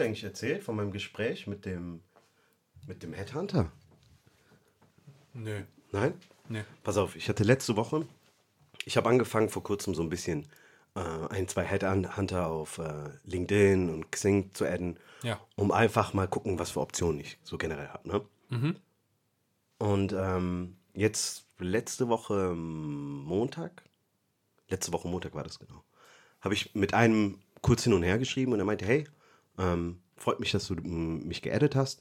ich eigentlich erzählt von meinem Gespräch mit dem, mit dem Headhunter? Nö. Nein? Nee. Pass auf, ich hatte letzte Woche, ich habe angefangen vor kurzem so ein bisschen äh, ein, zwei Headhunter auf äh, LinkedIn und Xing zu adden, Ja. um einfach mal gucken, was für Optionen ich so generell habe. Ne? Mhm. Und ähm, jetzt letzte Woche ähm, Montag, letzte Woche Montag war das genau, habe ich mit einem kurz hin und her geschrieben und er meinte, hey, ähm, freut mich, dass du mich geaddet hast.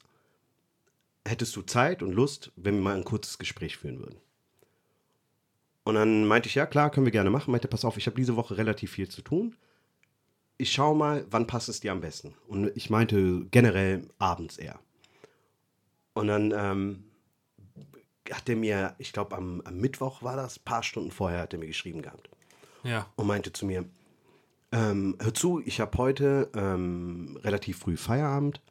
Hättest du Zeit und Lust, wenn wir mal ein kurzes Gespräch führen würden? Und dann meinte ich, ja klar, können wir gerne machen. Meinte, pass auf, ich habe diese Woche relativ viel zu tun. Ich schau mal, wann passt es dir am besten? Und ich meinte generell abends eher. Und dann ähm, hat er mir, ich glaube am, am Mittwoch war das, paar Stunden vorher hat er mir geschrieben gehabt Ja. und meinte zu mir, ähm, hör zu, ich habe heute ähm, relativ früh Feierabend.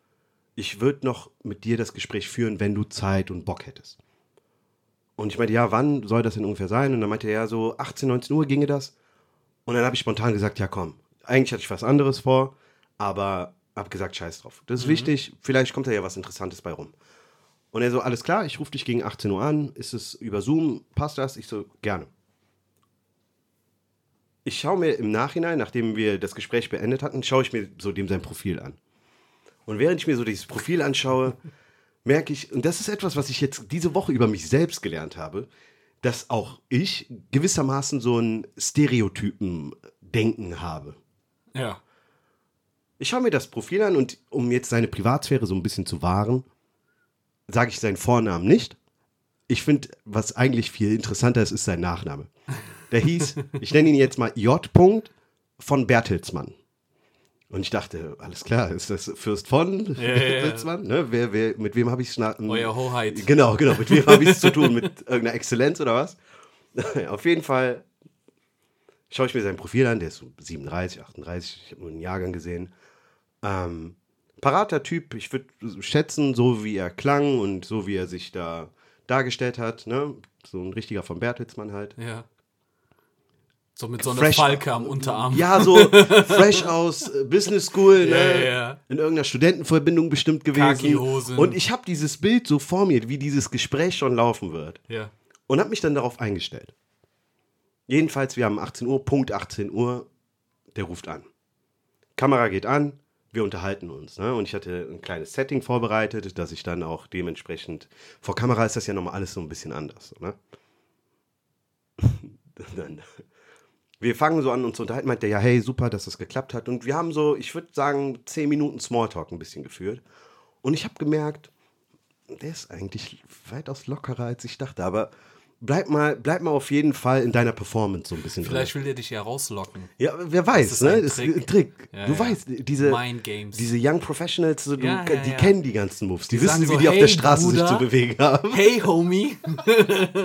Ich würde noch mit dir das Gespräch führen, wenn du Zeit und Bock hättest. Und ich meinte, ja, wann soll das denn ungefähr sein? Und dann meinte er, ja, so 18, 19 Uhr ginge das. Und dann habe ich spontan gesagt, ja, komm. Eigentlich hatte ich was anderes vor, aber habe gesagt, scheiß drauf. Das ist wichtig, vielleicht kommt da ja was Interessantes bei rum. Und er so, alles klar, ich rufe dich gegen 18 Uhr an. Ist es über Zoom? Passt das? Ich so, gerne. Ich schaue mir im Nachhinein, nachdem wir das Gespräch beendet hatten, schaue ich mir so dem sein Profil an. Und während ich mir so dieses Profil anschaue, merke ich, und das ist etwas, was ich jetzt diese Woche über mich selbst gelernt habe, dass auch ich gewissermaßen so ein Stereotypen-Denken habe. Ja. Ich schaue mir das Profil an und um jetzt seine Privatsphäre so ein bisschen zu wahren, sage ich seinen Vornamen nicht. Ich finde, was eigentlich viel interessanter ist, ist sein Nachname. Der hieß, ich nenne ihn jetzt mal J. von Bertelsmann. Und ich dachte, alles klar, ist das Fürst von ja, ja. Bertelsmann? Ne? Wer, wer, mit wem habe ich es? Euer Hoheit. Genau, genau. Mit wem habe ich es zu tun? Mit irgendeiner Exzellenz oder was? Auf jeden Fall schaue ich mir sein Profil an. Der ist so 37, 38. Ich habe nur einen Jahrgang gesehen. Ähm, parater Typ. Ich würde schätzen, so wie er klang und so wie er sich da dargestellt hat. Ne? So ein richtiger von Bertelsmann halt. Ja. So mit so einer Fresh- Falke am Unterarm. Ja, so fresh aus äh, Business School, ne? Ja, ja. In irgendeiner Studentenverbindung bestimmt gewesen. Und ich habe dieses Bild so vor mir, wie dieses Gespräch schon laufen wird. Ja. Und habe mich dann darauf eingestellt. Jedenfalls, wir haben 18 Uhr, Punkt 18 Uhr, der ruft an. Kamera geht an, wir unterhalten uns. Ne? Und ich hatte ein kleines Setting vorbereitet, dass ich dann auch dementsprechend. Vor Kamera ist das ja nochmal alles so ein bisschen anders. Ne? dann, wir fangen so an, uns zu unterhalten. Meint der, ja, hey, super, dass das geklappt hat. Und wir haben so, ich würde sagen, 10 Minuten Smalltalk ein bisschen geführt. Und ich habe gemerkt, der ist eigentlich weitaus lockerer, als ich dachte. Aber bleib mal, bleib mal auf jeden Fall in deiner Performance so ein bisschen Vielleicht drin. will der dich ja rauslocken. Ja, wer weiß, ist ne? ein Das ist Trick. ein Trick. Ja, du ja. weißt, diese, Mind Games. diese Young Professionals, so, du, Ja, ja, die kennen die ganzen Moves. Die, Die wissen, sagen wie so, die auf hey, der Straße sich Bruder. zu bewegen haben. Hey, Homie.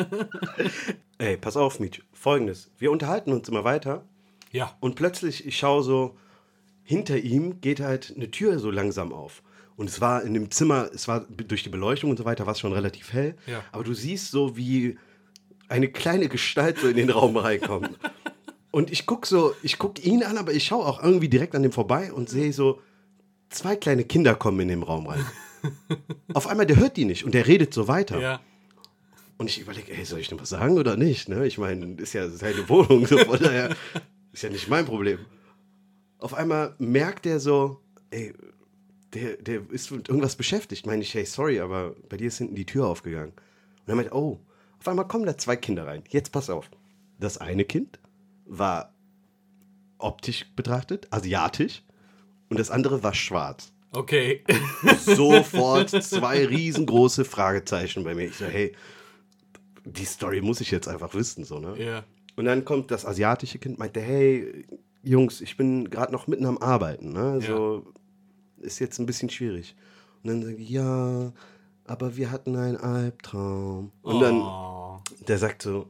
Ey, pass auf, Mietsch. Folgendes. Wir unterhalten uns immer weiter. Ja. Und plötzlich, ich schaue so, hinter ihm geht halt eine Tür so langsam auf. Und es war in dem Zimmer, es war durch die Beleuchtung und so weiter, war es schon relativ hell. Ja. Aber du siehst so, wie eine kleine Gestalt so in den Raum reinkommt. Und ich gucke so, ich gucke ihn an, aber ich schaue auch irgendwie direkt an dem vorbei und sehe so, zwei kleine Kinder kommen in den Raum rein. Auf einmal, der hört die nicht und der redet so weiter. Ja. Und ich überlege, ey, soll ich denn was sagen oder nicht? Ne? Ich meine, ist ja seine Wohnung, so von daher ist ja nicht mein Problem. Auf einmal merkt er so, ey, der, der ist mit irgendwas beschäftigt. Meine ich, hey, sorry, aber bei dir ist hinten die Tür aufgegangen. Und er meint, oh, auf einmal kommen da zwei Kinder rein. Jetzt pass auf. Das eine Kind war optisch betrachtet, asiatisch, und das andere war schwarz Okay. sofort zwei riesengroße Fragezeichen bei mir. Ich so, hey, die Story muss ich jetzt einfach wissen, so, ne? ja. Und dann kommt das asiatische Kind, meinte, hey, Jungs, ich bin gerade noch mitten am Arbeiten, ne? So, ist jetzt ein bisschen schwierig. Und dann sage ich, ja, aber wir hatten einen Albtraum. Und dann, Oh. der sagt so,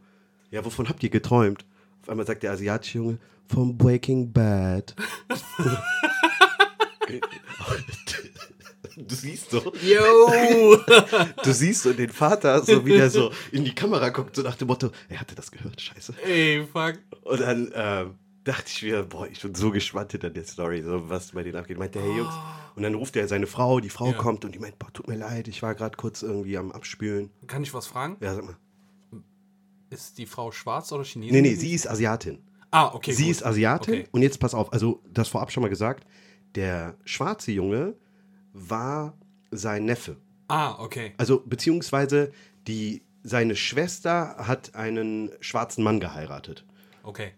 ja, wovon habt ihr geträumt? Auf einmal sagt der asiatische Junge, vom Breaking Bad. du siehst so, Yo. du siehst so den Vater, so wie der so in die Kamera guckt, so nach dem Motto, er hatte das gehört, scheiße. Ey, fuck. Und dann, ähm, dachte ich mir, boah, ich bin so gespannt hinter der Story, so was bei denen abgeht. Meinte, hey Jungs. Und dann ruft er seine Frau, die Frau Ja. kommt und die meint, boah, tut mir leid, ich war gerade kurz irgendwie am Abspülen. Kann ich was fragen? Ja, sag mal. Ist die Frau schwarz oder Chinesin? Nee, nee, sie ist Asiatin. Ah, okay. sie gut. ist Asiatin Okay. und jetzt pass auf, also das vorab schon mal gesagt, der schwarze Junge war sein Neffe. Ah, okay. Also beziehungsweise die, seine Schwester hat einen schwarzen Mann geheiratet. Okay.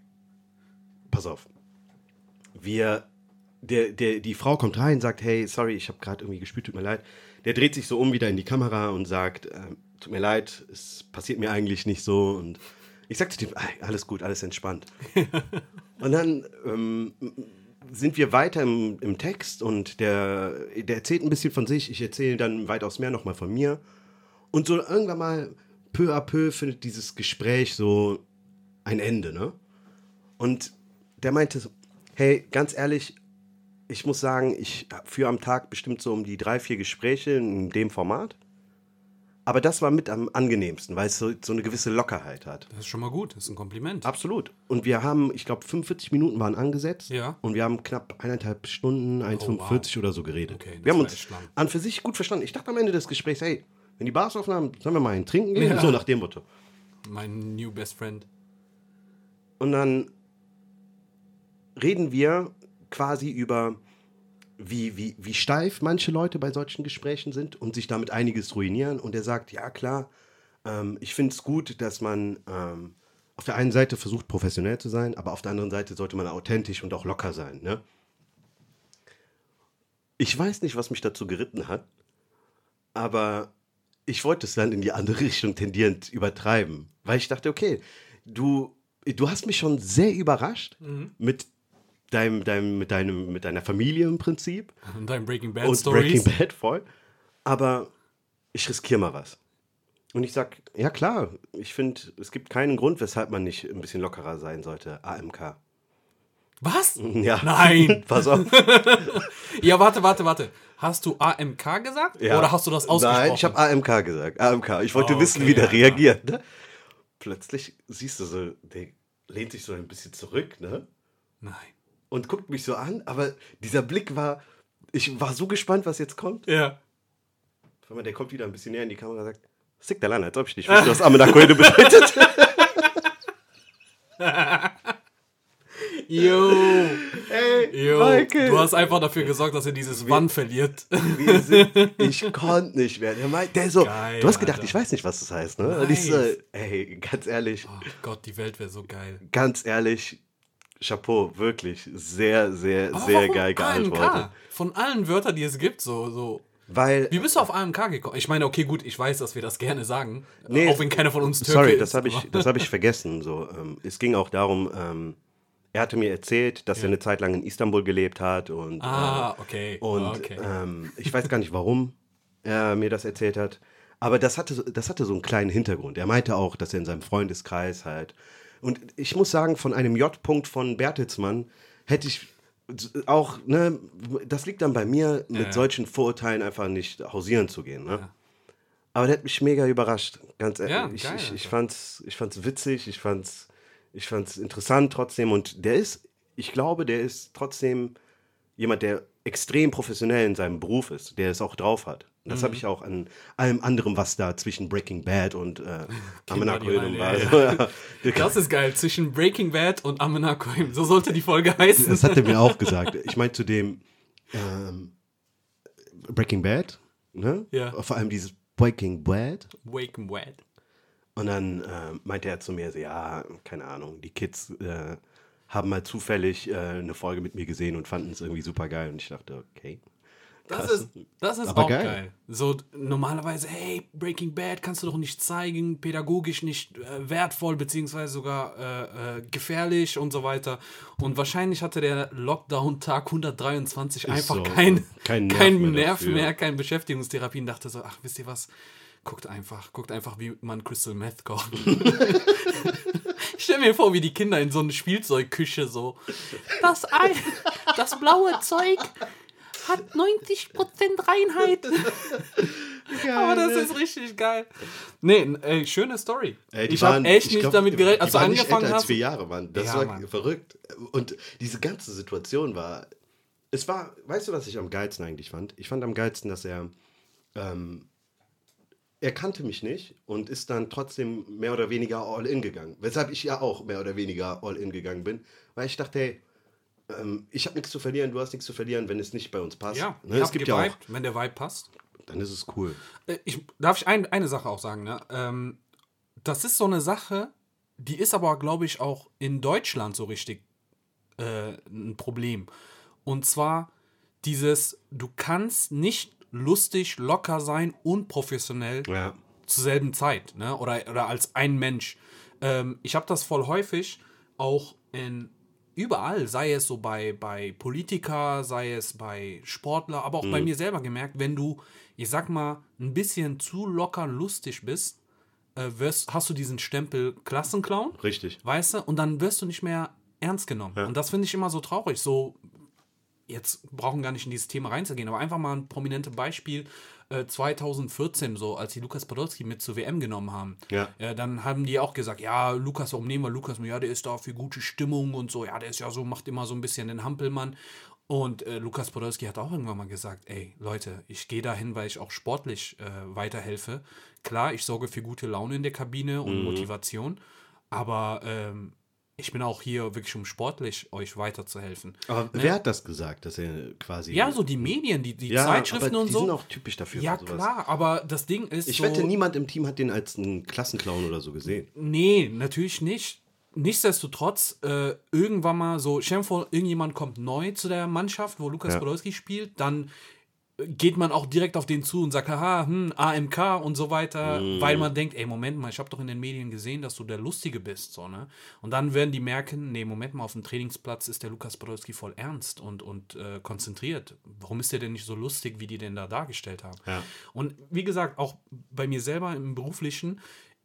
Pass auf. Wir, der, der, die Frau kommt rein, sagt, hey, sorry, ich habe gerade irgendwie gespült, tut mir leid. Der dreht sich so um wieder in die Kamera und sagt, ähm, tut mir leid, es passiert mir eigentlich nicht so. Und ich sagte dem, "Ey, alles gut, alles entspannt. und dann ähm, sind wir weiter im, im Text und der, der erzählt ein bisschen von sich, ich erzähle dann weitaus mehr nochmal von mir. Und so irgendwann mal, peu à peu, findet dieses Gespräch so ein Ende, ne? Und der meinte so, hey, ganz ehrlich, ich muss sagen, ich führe am Tag bestimmt so um die drei, vier Gespräche in dem Format. Aber das war mit am angenehmsten, weil es so, so eine gewisse Lockerheit hat. Das ist schon mal gut. Das ist ein Kompliment. Absolut. Und wir haben, ich glaube, 45 Minuten waren angesetzt. Ja. Und wir haben knapp eineinhalb Stunden, 1,45 oder so geredet. Okay, das wir haben uns an für sich gut verstanden. Ich dachte am Ende des Gesprächs, hey, wenn die Bars offen haben, sollen wir mal einen trinken gehen? Ja. So nach dem Motto. Mein new best friend. Und dann reden wir quasi über, wie, wie, wie steif manche Leute bei solchen Gesprächen sind und sich damit einiges ruinieren. Und er sagt, ja klar, ähm, ich finde es gut, dass man ähm, auf der einen Seite versucht, professionell zu sein, aber auf der anderen Seite sollte man authentisch und auch locker sein. Ne? Ich weiß nicht, was mich dazu geritten hat, aber ich wollte es dann in die andere Richtung tendierend übertreiben, weil ich dachte, okay, du, du hast mich schon sehr überrascht mit deinem, deinem, mit, deinem, mit deiner Familie im Prinzip Und dein Breaking Bad und Stories. Breaking Bad voll, aber ich riskiere mal was. Und ich sag, ja klar, ich finde, es gibt keinen Grund, weshalb man nicht ein bisschen lockerer sein sollte. AMK. Was? Ja. Nein. Pass auf. Ja, warte, warte, warte. Hast du AMK gesagt? Ja. Oder hast du das ausgesprochen? Nein, ich habe AMK gesagt. AMK. Ich wollte Oh, wissen, okay, wie der ja, reagiert. Ne? Plötzlich siehst du so, der lehnt sich so ein bisschen zurück, ne? Nein. Und guckt mich so an, aber dieser Blick war, ich war so gespannt, was jetzt kommt. Ja. Wenn man, der kommt wieder ein bisschen näher in die Kamera und sagt, Sick der Land, als ob ich nicht wüsste, was Amenakoide bedeutet. Yo. Ey, Yo. Michael. Du hast einfach dafür gesorgt, dass er dieses Wann verliert. Sind, ich konnte nicht mehr. Der, meint, der so, Geil, du hast gedacht, Alter. ich weiß nicht, was das heißt, ne? Und ich so, Nice. ey, ganz ehrlich, Oh Gott, die Welt wäre so geil. ganz ehrlich, Chapeau, wirklich, sehr, sehr, Aber sehr geil geantwortet. Von allen Wörtern, die es gibt, so, so. Weil, Wie bist du auf AMK gekommen? Ich meine, okay, gut, ich weiß, dass wir das gerne sagen. Nee, auch wenn keiner von uns Türke sorry, ist. das habe ich, aber- das hab ich vergessen. So, ähm, es ging auch darum, ähm, er hatte mir erzählt, dass er eine Zeit lang in Istanbul gelebt hat und, Ah, äh, okay. und okay. ähm, ich weiß gar nicht, warum er mir das erzählt hat. Aber das hatte, das hatte so einen kleinen Hintergrund. Er meinte auch, dass er in seinem Freundeskreis halt. Und ich muss sagen, von einem J-Punkt von Bertelsmann hätte ich auch, ne, das liegt dann bei mir, mit Ja. solchen Vorurteilen einfach nicht hausieren zu gehen. Ne? Aber der hat mich mega überrascht, ganz ehrlich. Ja, ich, geil, ich, ich, fand's, ich fand's witzig, ich fand's, ich fand's interessant trotzdem. Und der ist, ich glaube, der ist trotzdem jemand, der extrem professionell in seinem Beruf ist, der es auch drauf hat. Das habe Mhm. ich auch an allem anderen, was da zwischen Breaking Bad und äh, Amenakoidum die war. Ja. das ist geil. Zwischen Breaking Bad und Amenakoim. So sollte die Folge heißen. Das hat er mir auch gesagt. Ich meine, zu dem ähm, Breaking Bad, ne? Ja. Vor allem dieses Breaking Bad. 'em Wet. Und dann äh, meinte er zu mir so, ja, keine Ahnung, die Kids äh, haben mal zufällig äh, eine Folge mit mir gesehen und fanden es irgendwie super geil. Und ich dachte, okay. Das ist, das ist Aber auch geil. geil. So normalerweise, hey, Breaking Bad kannst du doch nicht zeigen, pädagogisch nicht äh, wertvoll, beziehungsweise sogar äh, äh, gefährlich und so weiter. Und wahrscheinlich hatte der Lockdown Tag 123 einfach so. kein, Kein Nerv mehr Nerv mehr, kein Beschäftigungstherapie und dachte so, ach, wisst ihr was? Guckt einfach, guckt einfach, wie man Crystal Meth kocht. Ich stell mir vor, wie die Kinder in so eine Spielzeugküche so. Das Ei, das blaue Zeug hat 90% Reinheit. geil. Aber das ist richtig geil. Nee, ey, schöne Story. Ey, die ich habe waren- echt ich nicht glaub, damit gerechnet, als du angefangen älter als hast. vier Jahre, Mann. Das Ja, war Mann. verrückt. Und diese ganze Situation war. Es war, weißt du, was ich am geilsten eigentlich fand? Ich fand am geilsten, dass er. Ähm, er kannte mich nicht und ist dann trotzdem mehr oder weniger all in gegangen. Weshalb ich ja auch mehr oder weniger all in gegangen bin. Weil ich dachte, hey, ähm, ich habe nichts zu verlieren, du hast nichts zu verlieren, wenn es nicht bei uns passt. Ja, ne? es gibt ja auch. wenn der Vibe passt. Dann ist es cool. Äh, Ich, darf ich ein, eine Sache auch sagen, ne? Ähm, das ist so eine Sache, die ist aber, glaube ich, auch in Deutschland so richtig äh, ein Problem. Und zwar dieses, du kannst nicht lustig, locker sein und professionell Ja. zur selben Zeit, ne? Oder, oder als ein Mensch. Ähm, ich habe das voll häufig auch in überall, sei es so bei, bei Politiker, sei es bei Sportler, aber auch bei mir selber gemerkt, wenn du, ich sag mal, ein bisschen zu locker lustig bist, äh, wirst, hast du diesen Stempel Klassenclown, Richtig. weißt du, und dann wirst du nicht mehr ernst genommen. Und das finde ich immer so traurig. So, jetzt brauchen gar nicht in dieses Thema reinzugehen, aber einfach mal ein prominentes Beispiel. Äh, 2014, so als die Lukas Podolski mit zur WM genommen haben, Ja. äh, dann haben die auch gesagt, ja, Lukas, warum nehmen wir Lukas? Ja, der ist da für gute Stimmung und so, ja, der ist ja so, macht immer so ein bisschen den Hampelmann. Und äh, Lukas Podolski hat auch irgendwann mal gesagt, ey, Leute, ich gehe dahin, weil ich auch sportlich äh, weiterhelfe. Klar, ich sorge für gute Laune in der Kabine und Motivation, aber ähm, ich bin auch hier wirklich, um sportlich euch weiterzuhelfen. Aber wer hat das gesagt, dass er quasi. Ja, so die Medien, die, die Ja, Zeitschriften und die so. sind auch typisch dafür. ja, klar, aber das Ding ist Ich so, wette, niemand im Team hat den als einen Klassenclown oder so gesehen. Nee, natürlich nicht. Nichtsdestotrotz, äh, irgendwann mal so, stell dir vor, irgendjemand kommt neu zu der Mannschaft, wo Lukas Ja. Podolski spielt, dann geht man auch direkt auf den zu und sagt, haha, hm, AMK und so weiter, Mhm. weil man denkt, ey, Moment mal, ich habe doch in den Medien gesehen, dass du der Lustige bist, so, ne? Und dann werden die merken, nee, Moment mal, auf dem Trainingsplatz ist der Lukas Podolski voll ernst und, und äh, konzentriert. Warum ist der denn nicht so lustig, wie die den da dargestellt haben? Ja. Und wie gesagt, auch bei mir selber im Beruflichen,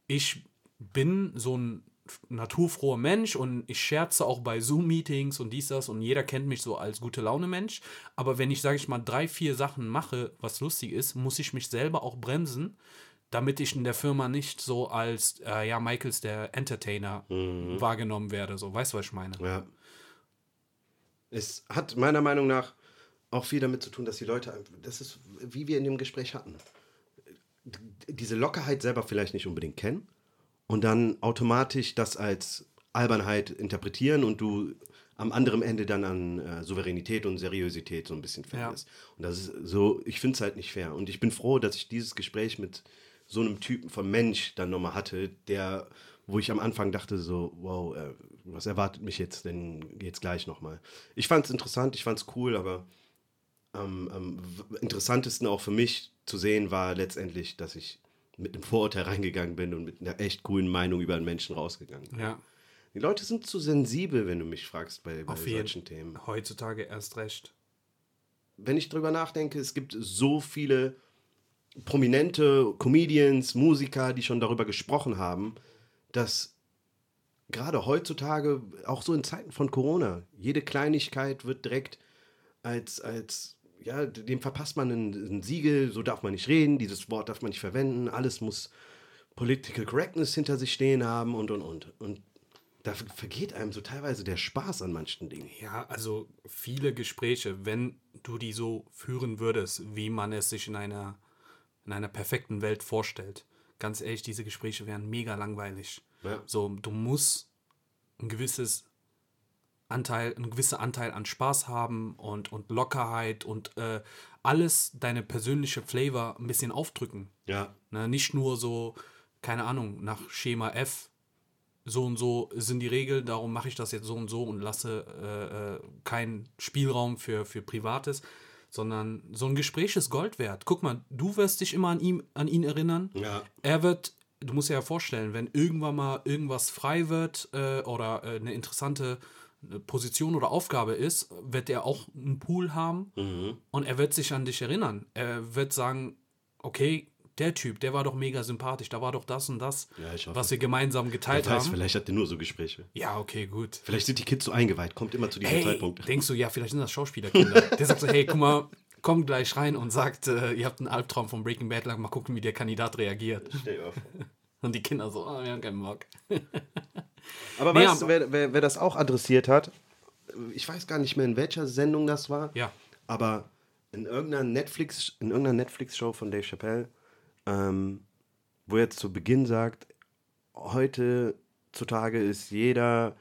ich bin so ein naturfroher Mensch und ich scherze auch bei Zoom-Meetings und dies, das und jeder kennt mich so als gute Laune-Mensch. Aber wenn ich, sage ich mal, drei, vier Sachen mache, was lustig ist, muss ich mich selber auch bremsen, damit ich in der Firma nicht so als, äh, ja, Michaels der Entertainer wahrgenommen werde. So, weißt du, was ich meine? Ja. Es hat meiner Meinung nach auch viel damit zu tun, dass die Leute, das ist, wie wir in dem Gespräch hatten, diese Lockerheit selber vielleicht nicht unbedingt kennen und dann automatisch das als Albernheit interpretieren und du am anderen Ende dann an äh, Souveränität und Seriosität so ein bisschen verlierst. Und das ist so, ich finde es halt nicht fair. Und ich bin froh, dass ich dieses Gespräch mit so einem Typen von Mensch dann nochmal hatte, der, wo ich am Anfang dachte so, wow, äh, was erwartet mich jetzt denn jetzt gleich nochmal? Ich fand es interessant, ich fand es cool, aber am, am interessantesten auch für mich zu sehen war letztendlich, dass ich mit einem Vorurteil reingegangen bin und mit einer echt coolen Meinung über einen Menschen rausgegangen bin. Ja, Die Leute sind zu sensibel, wenn du mich fragst bei, bei solchen Themen. Heutzutage erst recht. Wenn ich drüber nachdenke, es gibt so viele prominente Comedians, Musiker, die schon darüber gesprochen haben, dass gerade heutzutage, auch so in Zeiten von Corona, jede Kleinigkeit wird direkt als, als ja, dem verpasst man ein, Siegel, so darf man nicht reden, dieses Wort darf man nicht verwenden, alles muss Political Correctness hinter sich stehen haben und und und. Und da vergeht einem so teilweise der Spaß an manchen Dingen. Ja, also viele Gespräche, wenn du die so führen würdest, wie man es sich in einer, in einer perfekten Welt vorstellt. Ganz ehrlich, diese Gespräche wären mega langweilig. Ja. So, du musst ein gewisses Anteil, ein gewisser Anteil an Spaß haben und, und Lockerheit und äh, alles deine persönliche Flavor ein bisschen aufdrücken. Ja, Ne? Nicht nur so, keine Ahnung, nach Schema F, so und so sind die Regeln, darum mache ich das jetzt so und so und lasse äh, äh, keinen Spielraum für, für Privates, sondern so ein Gespräch ist Gold wert. Guck mal, du wirst dich immer an, ihm, an ihn erinnern. ja. Er wird, du musst dir ja vorstellen, wenn irgendwann mal irgendwas frei wird äh, oder äh, eine interessante Position oder Aufgabe ist, wird er auch einen Pool haben Mhm. und er wird sich an dich erinnern. Er wird sagen, okay, der Typ, der war doch mega sympathisch, da war doch das und das, Ja, was wir gemeinsam geteilt weiß, haben. vielleicht hat der nur so Gespräche. Ja, okay, gut. Vielleicht sind die Kids so eingeweiht, kommt immer zu diesem Hey, Zeitpunkt. denkst du, ja, vielleicht sind das Schauspielerkinder. Der sagt so, hey, guck mal, kommt gleich rein und sagt, äh, ihr habt einen Albtraum von Breaking Bad, mal gucken, wie der Kandidat reagiert. Stell auf. Und die Kinder so, oh, wir haben keinen Bock. Aber Nee, weißt du, wer, wer, wer das auch adressiert hat? Ich weiß gar nicht mehr, in welcher Sendung das war. Ja. Aber in irgendeiner Netflix, in irgendeiner Netflix-Show von Dave Chappelle, ähm, wo er zu Beginn sagt, heute zutage ist jeder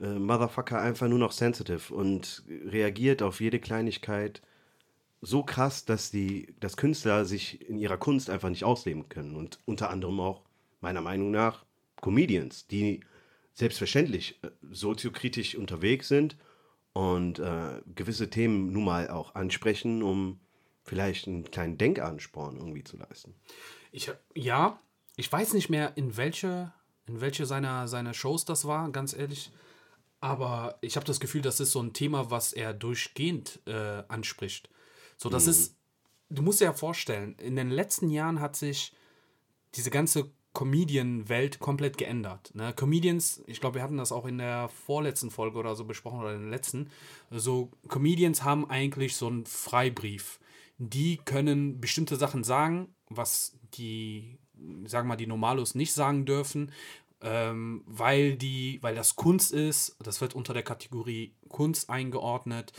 äh, Motherfucker einfach nur noch sensitive und reagiert auf jede Kleinigkeit so krass, dass die, dass Künstler sich in ihrer Kunst einfach nicht ausleben können. Und unter anderem auch, meiner Meinung nach, Comedians, die selbstverständlich äh, soziokritisch unterwegs sind und äh, gewisse Themen nun mal auch ansprechen, um vielleicht einen kleinen Denkansporn irgendwie zu leisten. Ich, ja, ich weiß nicht mehr, in welche, in welche seiner, seiner Shows das war, ganz ehrlich. Aber ich habe das Gefühl, das ist so ein Thema, was er durchgehend äh, anspricht. So, das ist, du musst dir ja vorstellen, in den letzten Jahren hat sich diese ganze Comedian-Welt komplett geändert. Ne? Comedians, ich glaube, wir hatten das auch in der vorletzten Folge oder so besprochen oder in der letzten. So, Comedians haben eigentlich so einen Freibrief. Die können bestimmte Sachen sagen, was die, sagen wir mal, die Normalos nicht sagen dürfen, ähm, weil die, weil das Kunst ist. Das wird unter der Kategorie Kunst eingeordnet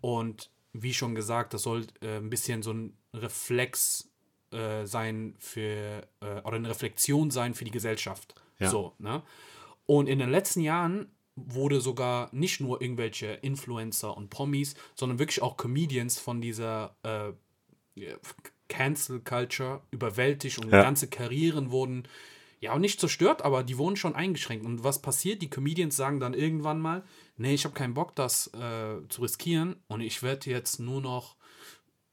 und wie schon gesagt, das soll äh, ein bisschen so ein Reflex äh, sein für, äh, oder eine Reflexion sein für die Gesellschaft. Ja. So, ne? Und in den letzten Jahren wurde sogar nicht nur irgendwelche Influencer und Promis, sondern wirklich auch Comedians von dieser äh, Cancel Culture überwältigt und Ja. ganze Karrieren wurden ja auch nicht zerstört, aber die wurden schon eingeschränkt. Und was passiert? Die Comedians sagen dann irgendwann mal, nee, ich habe keinen Bock, das äh, zu riskieren und ich werde jetzt nur noch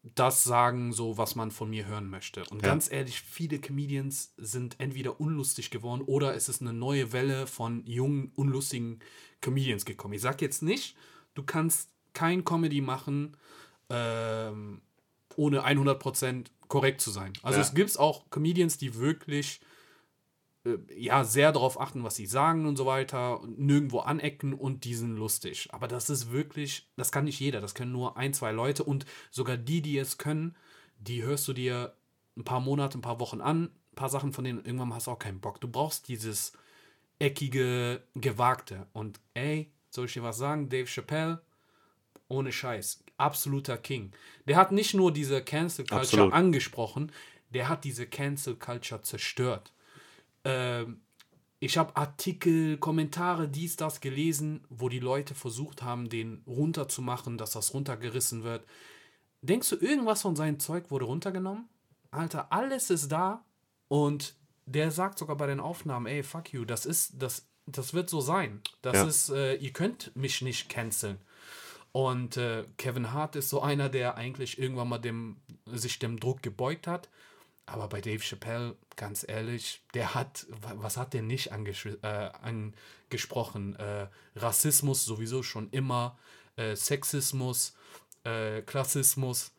das sagen, so was man von mir hören möchte. Und Ja. ganz ehrlich, viele Comedians sind entweder unlustig geworden oder es ist eine neue Welle von jungen, unlustigen Comedians gekommen. Ich sag jetzt nicht, du kannst kein Comedy machen, ähm, ohne 100% korrekt zu sein. Also Ja. es gibt auch Comedians, die wirklich ja sehr darauf achten, was sie sagen und so weiter, nirgendwo anecken und die sind lustig. Aber das ist wirklich, das kann nicht jeder, das können nur ein, zwei Leute und sogar die, die es können, die hörst du dir ein paar Monate, ein paar Wochen an, ein paar Sachen von denen, irgendwann hast du auch keinen Bock. Du brauchst dieses eckige, gewagte. Und ey, soll ich dir was sagen, Dave Chappelle, ohne Scheiß, absoluter King. Der hat nicht nur diese Cancel Culture Absolut. angesprochen, der hat diese Cancel Culture zerstört. Ähm, ich habe Artikel, Kommentare, dies, das gelesen, wo die Leute versucht haben, den runterzumachen, dass das runtergerissen wird. Denkst du, irgendwas von seinem Zeug wurde runtergenommen? Alter, alles ist da und der sagt sogar bei den Aufnahmen, ey, fuck you, das ist, das, das wird so sein. Das Ja. ist, äh, ihr könnt mich nicht canceln. Und äh, Kevin Hart ist so einer, der eigentlich irgendwann mal dem, sich dem Druck gebeugt hat. Aber bei Dave Chappelle, ganz ehrlich, der hat, wa- was hat der nicht äh, angesprochen? Äh, Rassismus sowieso schon immer, äh, Sexismus, äh, Klassismus.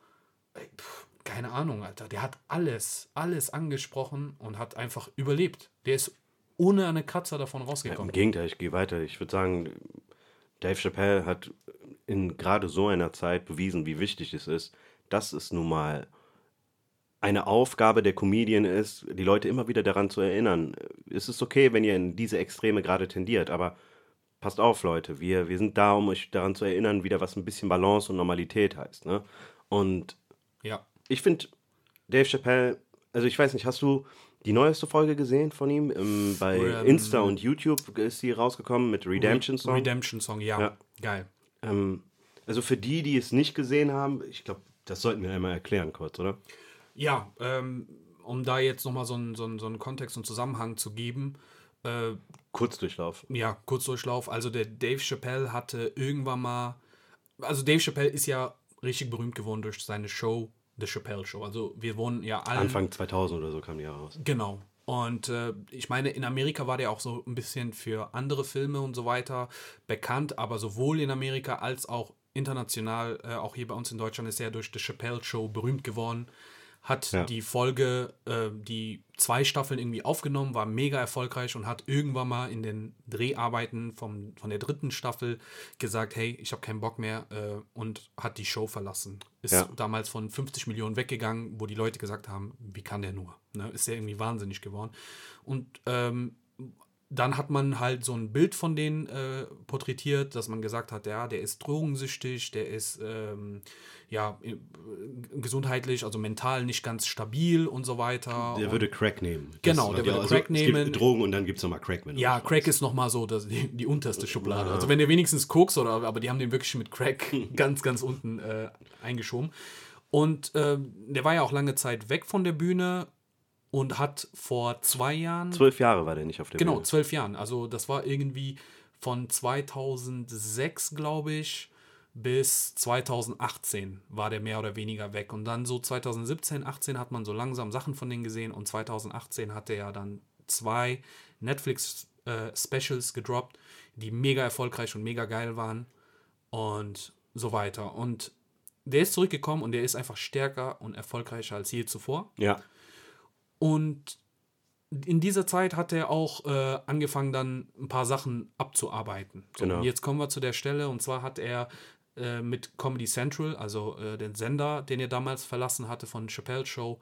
Pff, keine Ahnung, Alter. Der hat alles, alles angesprochen und hat einfach überlebt. Der ist ohne eine Kratzer davon Im rausgekommen. Gegenteil, ich gehe weiter. Ich würde sagen, Dave Chappelle hat in gerade so einer Zeit bewiesen, wie wichtig es ist, dass es nun mal eine Aufgabe der Comedian ist, die Leute immer wieder daran zu erinnern. Es ist okay, wenn ihr in diese Extreme gerade tendiert, aber passt auf, Leute, wir, wir sind da, um euch daran zu erinnern, wieder was ein bisschen Balance und Normalität heißt. Ne? Und Ja. ich finde, Dave Chappelle, also ich weiß nicht, hast du die neueste Folge gesehen von ihm? Ähm, bei Ähm, Insta und YouTube ist sie rausgekommen mit Redemption Song. Redemption Song, ja. Ja. Geil. ähm, also für die, die es nicht gesehen haben, ich glaube, das sollten wir einmal erklären kurz, oder? Ja, ähm, um da jetzt nochmal so einen so einen- so einen Kontext und Zusammenhang zu geben, äh, Kurzdurchlauf. ja, Kurzdurchlauf. Also der Dave Chappelle hatte irgendwann mal, also Dave Chappelle ist ja richtig berühmt geworden durch seine Show, The Chappelle Show. Also wir wohnen ja alle. Anfang 2000 oder so kam die raus. Genau. Und äh, ich meine, in Amerika war der auch so ein bisschen für andere Filme und so weiter bekannt, aber sowohl in Amerika als auch international, äh, auch hier bei uns in Deutschland, ist er durch The Chappelle Show berühmt geworden. Hat Ja. die Folge, äh, die zwei Staffeln irgendwie aufgenommen, war mega erfolgreich und hat irgendwann mal in den Dreharbeiten vom, von der dritten Staffel gesagt, hey, ich habe keinen Bock mehr äh, und hat die Show verlassen. Ist Ja. damals von 50 Millionen weggegangen, wo die Leute gesagt haben, wie kann der nur? Ne? Ist der irgendwie wahnsinnig geworden. Und ähm, dann hat man halt so ein Bild von denen äh, porträtiert, dass man gesagt hat, ja, der ist drogensüchtig, der ist ähm, ja äh, gesundheitlich, also mental nicht ganz stabil und so weiter. Der und, würde Crack nehmen. Das Genau, der würde also, Crack Es nehmen. gibt Drogen und dann gibt es nochmal Crack. Ja, Crack ist nochmal so das, die, die unterste Schublade. Also wenn du wenigstens guckst, oder, aber die haben den wirklich mit Crack ganz, ganz unten äh, eingeschoben. Und ähm, der war ja auch lange Zeit weg von der Bühne und hat vor zwei Jahren Zwölf Jahre war der nicht auf der Genau, Bühne. zwölf Jahren. Also das war irgendwie von 2006, glaube ich, bis 2018 war der mehr oder weniger weg. Und dann so 2017, 18 hat man so langsam Sachen von denen gesehen und 2018 hat er ja dann zwei Netflix-Specials gedroppt, die mega erfolgreich und mega geil waren und so weiter. Und der ist zurückgekommen und der ist einfach stärker und erfolgreicher als je zuvor. Ja, Und in dieser Zeit hat er auch äh, angefangen, dann ein paar Sachen abzuarbeiten. So, Genau. Und jetzt kommen wir zu der Stelle, und zwar hat er äh, mit Comedy Central, also äh, den Sender, den er damals verlassen hatte von Chappelle Show,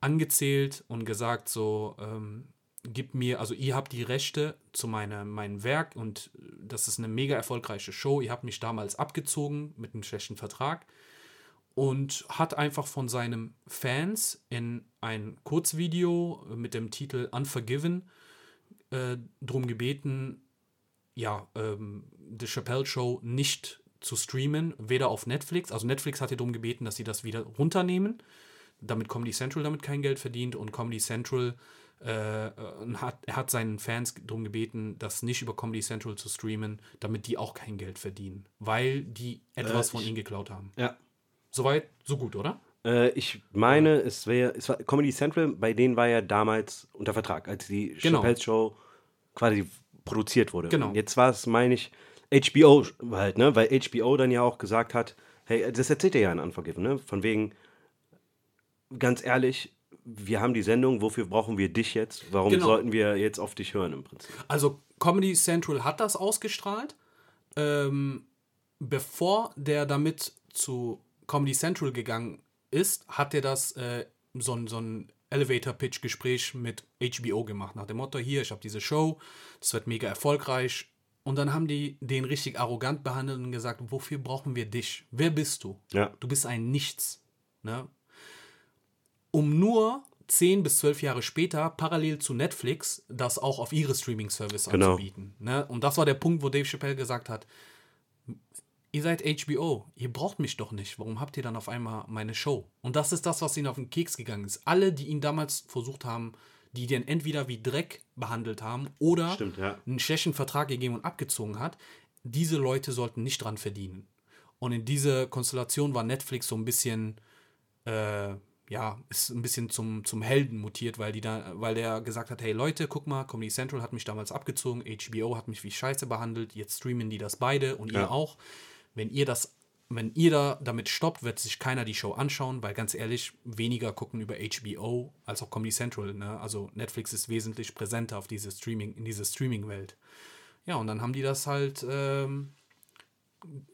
angezählt und gesagt, so, ähm, gib mir, also ihr habt die Rechte zu meine, meinem Werk und äh, das ist eine mega erfolgreiche Show. Ihr habt mich damals abgezogen mit einem schlechten Vertrag und hat einfach von seinen Fans in ein Kurzvideo mit dem Titel Unforgiven äh, drum gebeten, ja, ähm, The Chappelle Show nicht zu streamen, weder auf Netflix, also Netflix hat ihr darum gebeten, dass sie das wieder runternehmen, damit Comedy Central damit kein Geld verdient und Comedy Central äh, äh, hat, hat seinen Fans darum gebeten, das nicht über Comedy Central zu streamen, damit die auch kein Geld verdienen, weil die etwas Äh, von ihm geklaut haben. ja. Soweit, so gut, oder? Äh, ich meine, es wäre, es war Comedy Central, bei denen war er damals unter Vertrag, als die Genau. Chappelle Show quasi produziert wurde. Genau. Und jetzt war es, meine ich, HBO halt, ne? Weil HBO dann ja auch gesagt hat, hey, das erzählt er ja in Unforgiven, ne? Von wegen, ganz ehrlich, wir haben die Sendung, wofür brauchen wir dich jetzt? Warum Genau. sollten wir jetzt auf dich hören im Prinzip? Also Comedy Central hat das ausgestrahlt. Ähm, bevor der damit zu Comedy Central gegangen ist, hat er das äh, so, ein- so ein Elevator-Pitch-Gespräch mit HBO gemacht. Nach dem Motto, hier, ich habe diese Show, das wird mega erfolgreich. Und dann haben die den richtig arrogant behandelt und gesagt, wofür brauchen wir dich? Wer bist du? Ja. Du bist ein Nichts. Ne? Um nur 10 bis 12 Jahre später parallel zu Netflix das auch auf ihre Streaming-Service Genau. anzubieten. Ne? Und das war der Punkt, wo Dave Chappelle gesagt hat, ihr seid HBO, ihr braucht mich doch nicht. Warum habt ihr dann auf einmal meine Show? Und das ist das, was ihnen auf den Keks gegangen ist. Alle, die ihn damals versucht haben, die den entweder wie Dreck behandelt haben oder Stimmt, ja. einen schlechten Vertrag gegeben und abgezogen hat, diese Leute sollten nicht dran verdienen. Und in diese Konstellation war Netflix so ein bisschen, äh, ja, ist ein bisschen zum, zum Helden mutiert, weil die da, weil der gesagt hat, hey Leute, guck mal, Comedy Central hat mich damals abgezogen, HBO hat mich wie Scheiße behandelt, jetzt streamen die das beide und ihr Ja. auch. Wenn ihr das, wenn ihr da damit stoppt, wird sich keiner die Show anschauen, weil ganz ehrlich, weniger gucken über HBO als auch Comedy Central. Ne? Also Netflix ist wesentlich präsenter auf diese Streaming, in dieser Streaming-Welt. Ja, und dann haben die das halt, ähm,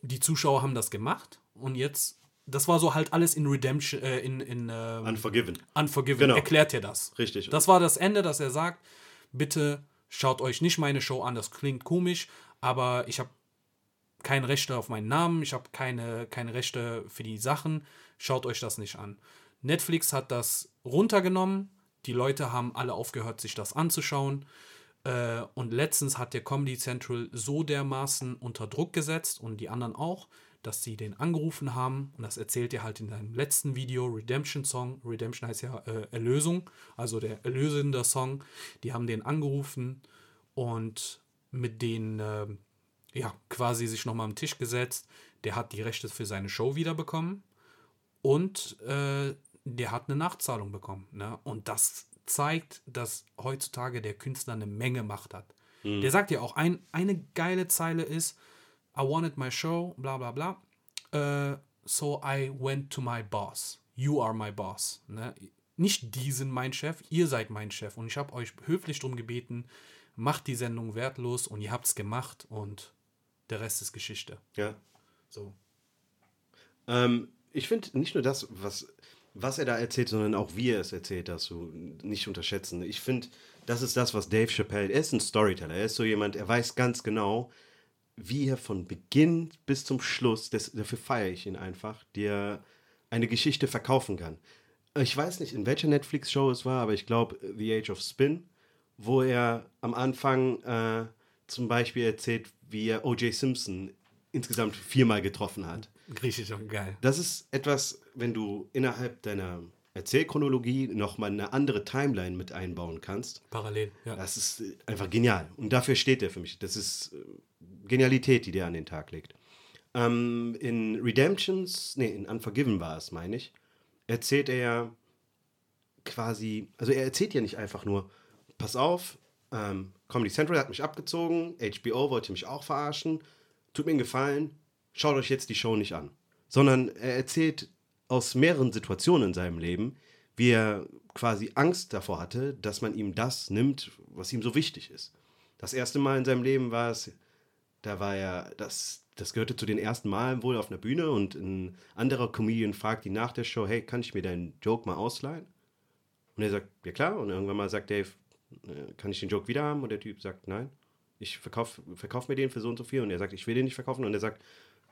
die Zuschauer haben das gemacht und jetzt, das war so halt alles in Redemption, äh, in, in ähm, Unforgiven. Unforgiven, Genau. erklärt er das. Richtig. Das war das Ende, dass er sagt, bitte schaut euch nicht meine Show an, das klingt komisch, aber ich habe keine Rechte auf meinen Namen, ich habe keine, keine Rechte für die Sachen, schaut euch das nicht an. Netflix hat das runtergenommen, die Leute haben alle aufgehört, sich das anzuschauen. Äh, und letztens hat der Comedy Central so dermaßen unter Druck gesetzt und die anderen auch, dass sie den angerufen haben. Und das erzählt er halt in seinem letzten Video, Redemption Song. Redemption heißt ja äh, Erlösung, also der erlösende Song. Die haben den angerufen und mit denen äh, ja, quasi sich nochmal am Tisch gesetzt. Der hat die Rechte für seine Show wiederbekommen und äh, der hat eine Nachzahlung bekommen. Ne? Und das zeigt, dass heutzutage der Künstler eine Menge Macht hat. Der sagt ja auch, ein, eine geile Zeile ist, I wanted my show, bla bla bla. Äh, so I went to my boss. You are my boss. Ne? nicht die sind mein Chef, ihr seid mein Chef. Und ich habe euch höflich darum gebeten, macht die Sendung wertlos und ihr habt es gemacht und der Rest ist Geschichte. Ja. So. Ähm, ich finde nicht nur das, was, was er da erzählt, sondern auch wie er es erzählt, das du nicht unterschätzen. Ich finde, das ist das, was Dave Chappelle, er ist ein Storyteller, er ist so jemand, er weiß ganz genau, wie er von Beginn bis zum Schluss, das, dafür feiere ich ihn einfach, dir eine Geschichte verkaufen kann. Ich weiß nicht, in welcher Netflix-Show es war, aber ich glaube, The Age of Spin, wo er am Anfang äh, zum Beispiel erzählt, wie er O.J. Simpson insgesamt viermal getroffen hat. Griechisch und geil. Das ist etwas, wenn du innerhalb deiner Erzählchronologie nochmal eine andere Timeline mit einbauen kannst. Parallel, ja. Das ist einfach genial. Und dafür steht er für mich. Das ist äh, Genialität, die der an den Tag legt. Ähm, in Redemptions, nee, in Unforgiven war es, meine ich, erzählt er ja quasi, also er erzählt ja nicht einfach nur, pass auf, ähm, Comedy Central hat mich abgezogen, HBO wollte mich auch verarschen, tut mir einen Gefallen, schaut euch jetzt die Show nicht an. Sondern er erzählt aus mehreren Situationen in seinem Leben, wie er quasi Angst davor hatte, dass man ihm das nimmt, was ihm so wichtig ist. Das erste Mal in seinem Leben war es, da war er, das, das gehörte zu den ersten Malen wohl auf einer Bühne und ein anderer Comedian fragt ihn nach der Show, hey, kann ich mir deinen Joke mal ausleihen? Und er sagt, ja klar. Und irgendwann mal sagt Dave, kann ich den Joke wieder haben? Und der Typ sagt, nein, ich verkaufe verkauf mir den für so und so viel. Und er sagt, ich will den nicht verkaufen. Und er sagt,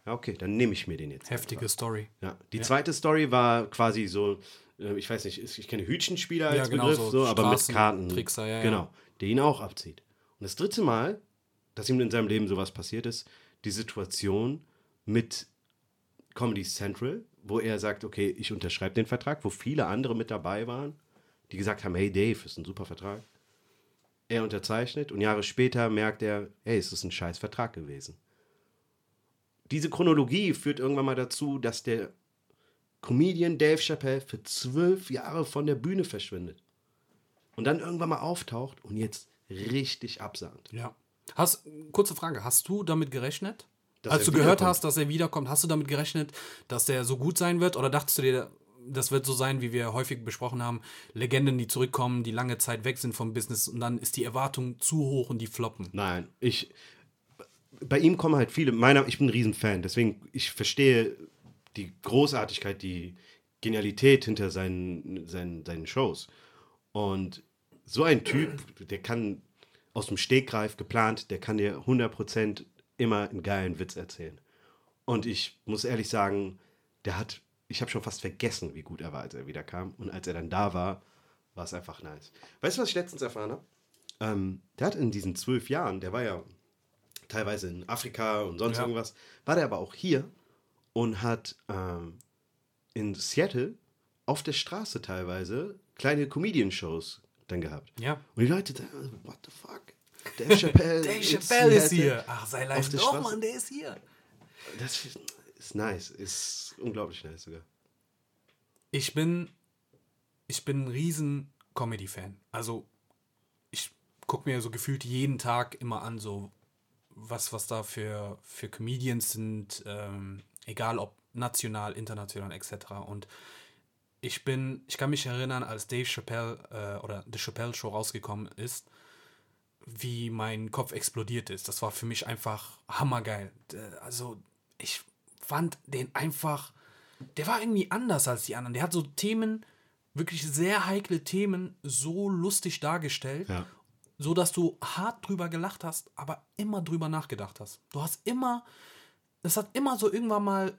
ja, okay, dann nehme ich mir den jetzt. Heftige Story. Ja. Die zweite Story war quasi so, äh, ich weiß nicht, ich kenne Hütchenspieler als Ja, genau Begriff, so. so, aber mit Karten. Trickser, ja, ja. Genau, der ihn auch abzieht. Und das dritte Mal, dass ihm in seinem Leben sowas passiert ist, die Situation mit Comedy Central, wo er sagt, okay, ich unterschreibe den Vertrag, wo viele andere mit dabei waren, die gesagt haben, hey Dave, ist ein super Vertrag. Er unterzeichnet und Jahre später merkt er, hey, es ist ein scheiß Vertrag gewesen. Diese Chronologie führt irgendwann mal dazu, dass der Comedian Dave Chappelle für zwölf Jahre von der Bühne verschwindet. Und dann irgendwann mal auftaucht und jetzt richtig absahnt. Ja. Hast, kurze Frage, hast du damit gerechnet? Dass Als er du gehört hast, dass er wiederkommt, hast du damit gerechnet, dass der so gut sein wird? Oder dachtest du dir, das wird so sein, wie wir häufig besprochen haben, Legenden, die zurückkommen, die lange Zeit weg sind vom Business und dann ist die Erwartung zu hoch und die floppen? Nein, ich. Bei ihm kommen halt viele. Meiner, ich bin ein Riesenfan, deswegen ich verstehe die Großartigkeit, die Genialität hinter seinen, seinen, seinen Shows. Und so ein Typ, der kann aus dem Stegreif geplant, der kann dir 100% immer einen geilen Witz erzählen. Und ich muss ehrlich sagen, der hat, ich habe schon fast vergessen, wie gut er war, als er wieder kam. Und als er dann da war, war es einfach nice. Weißt du, was ich letztens erfahren habe? Ähm, der hat in diesen zwölf Jahren, der war ja teilweise in Afrika und sonst Ja. irgendwas, war der aber auch hier und hat ähm, in Seattle auf der Straße teilweise kleine Comedian-Shows dann gehabt. Ja. Und die Leute what the fuck? Dave Chappelle, Dave Chappelle ist hier. Ach, sei leise. Doch. Mann, der ist hier. Das ist nice, ist unglaublich nice sogar. Ich bin, ich bin ein riesen Comedy-Fan. Also, ich gucke mir so gefühlt jeden Tag immer an, so was, was da für, für Comedians sind, ähm, egal ob national, international etc. Und ich bin, ich kann mich erinnern, als Dave Chappelle äh, oder The Chappelle Show rausgekommen ist, wie mein Kopf explodiert ist. Das war für mich einfach hammergeil. D- Also, ich fand den einfach, der war irgendwie anders als die anderen. Der hat so Themen, wirklich sehr heikle Themen, so lustig dargestellt, Ja. so dass du hart drüber gelacht hast, aber immer drüber nachgedacht hast. Du hast immer, es hat immer so irgendwann mal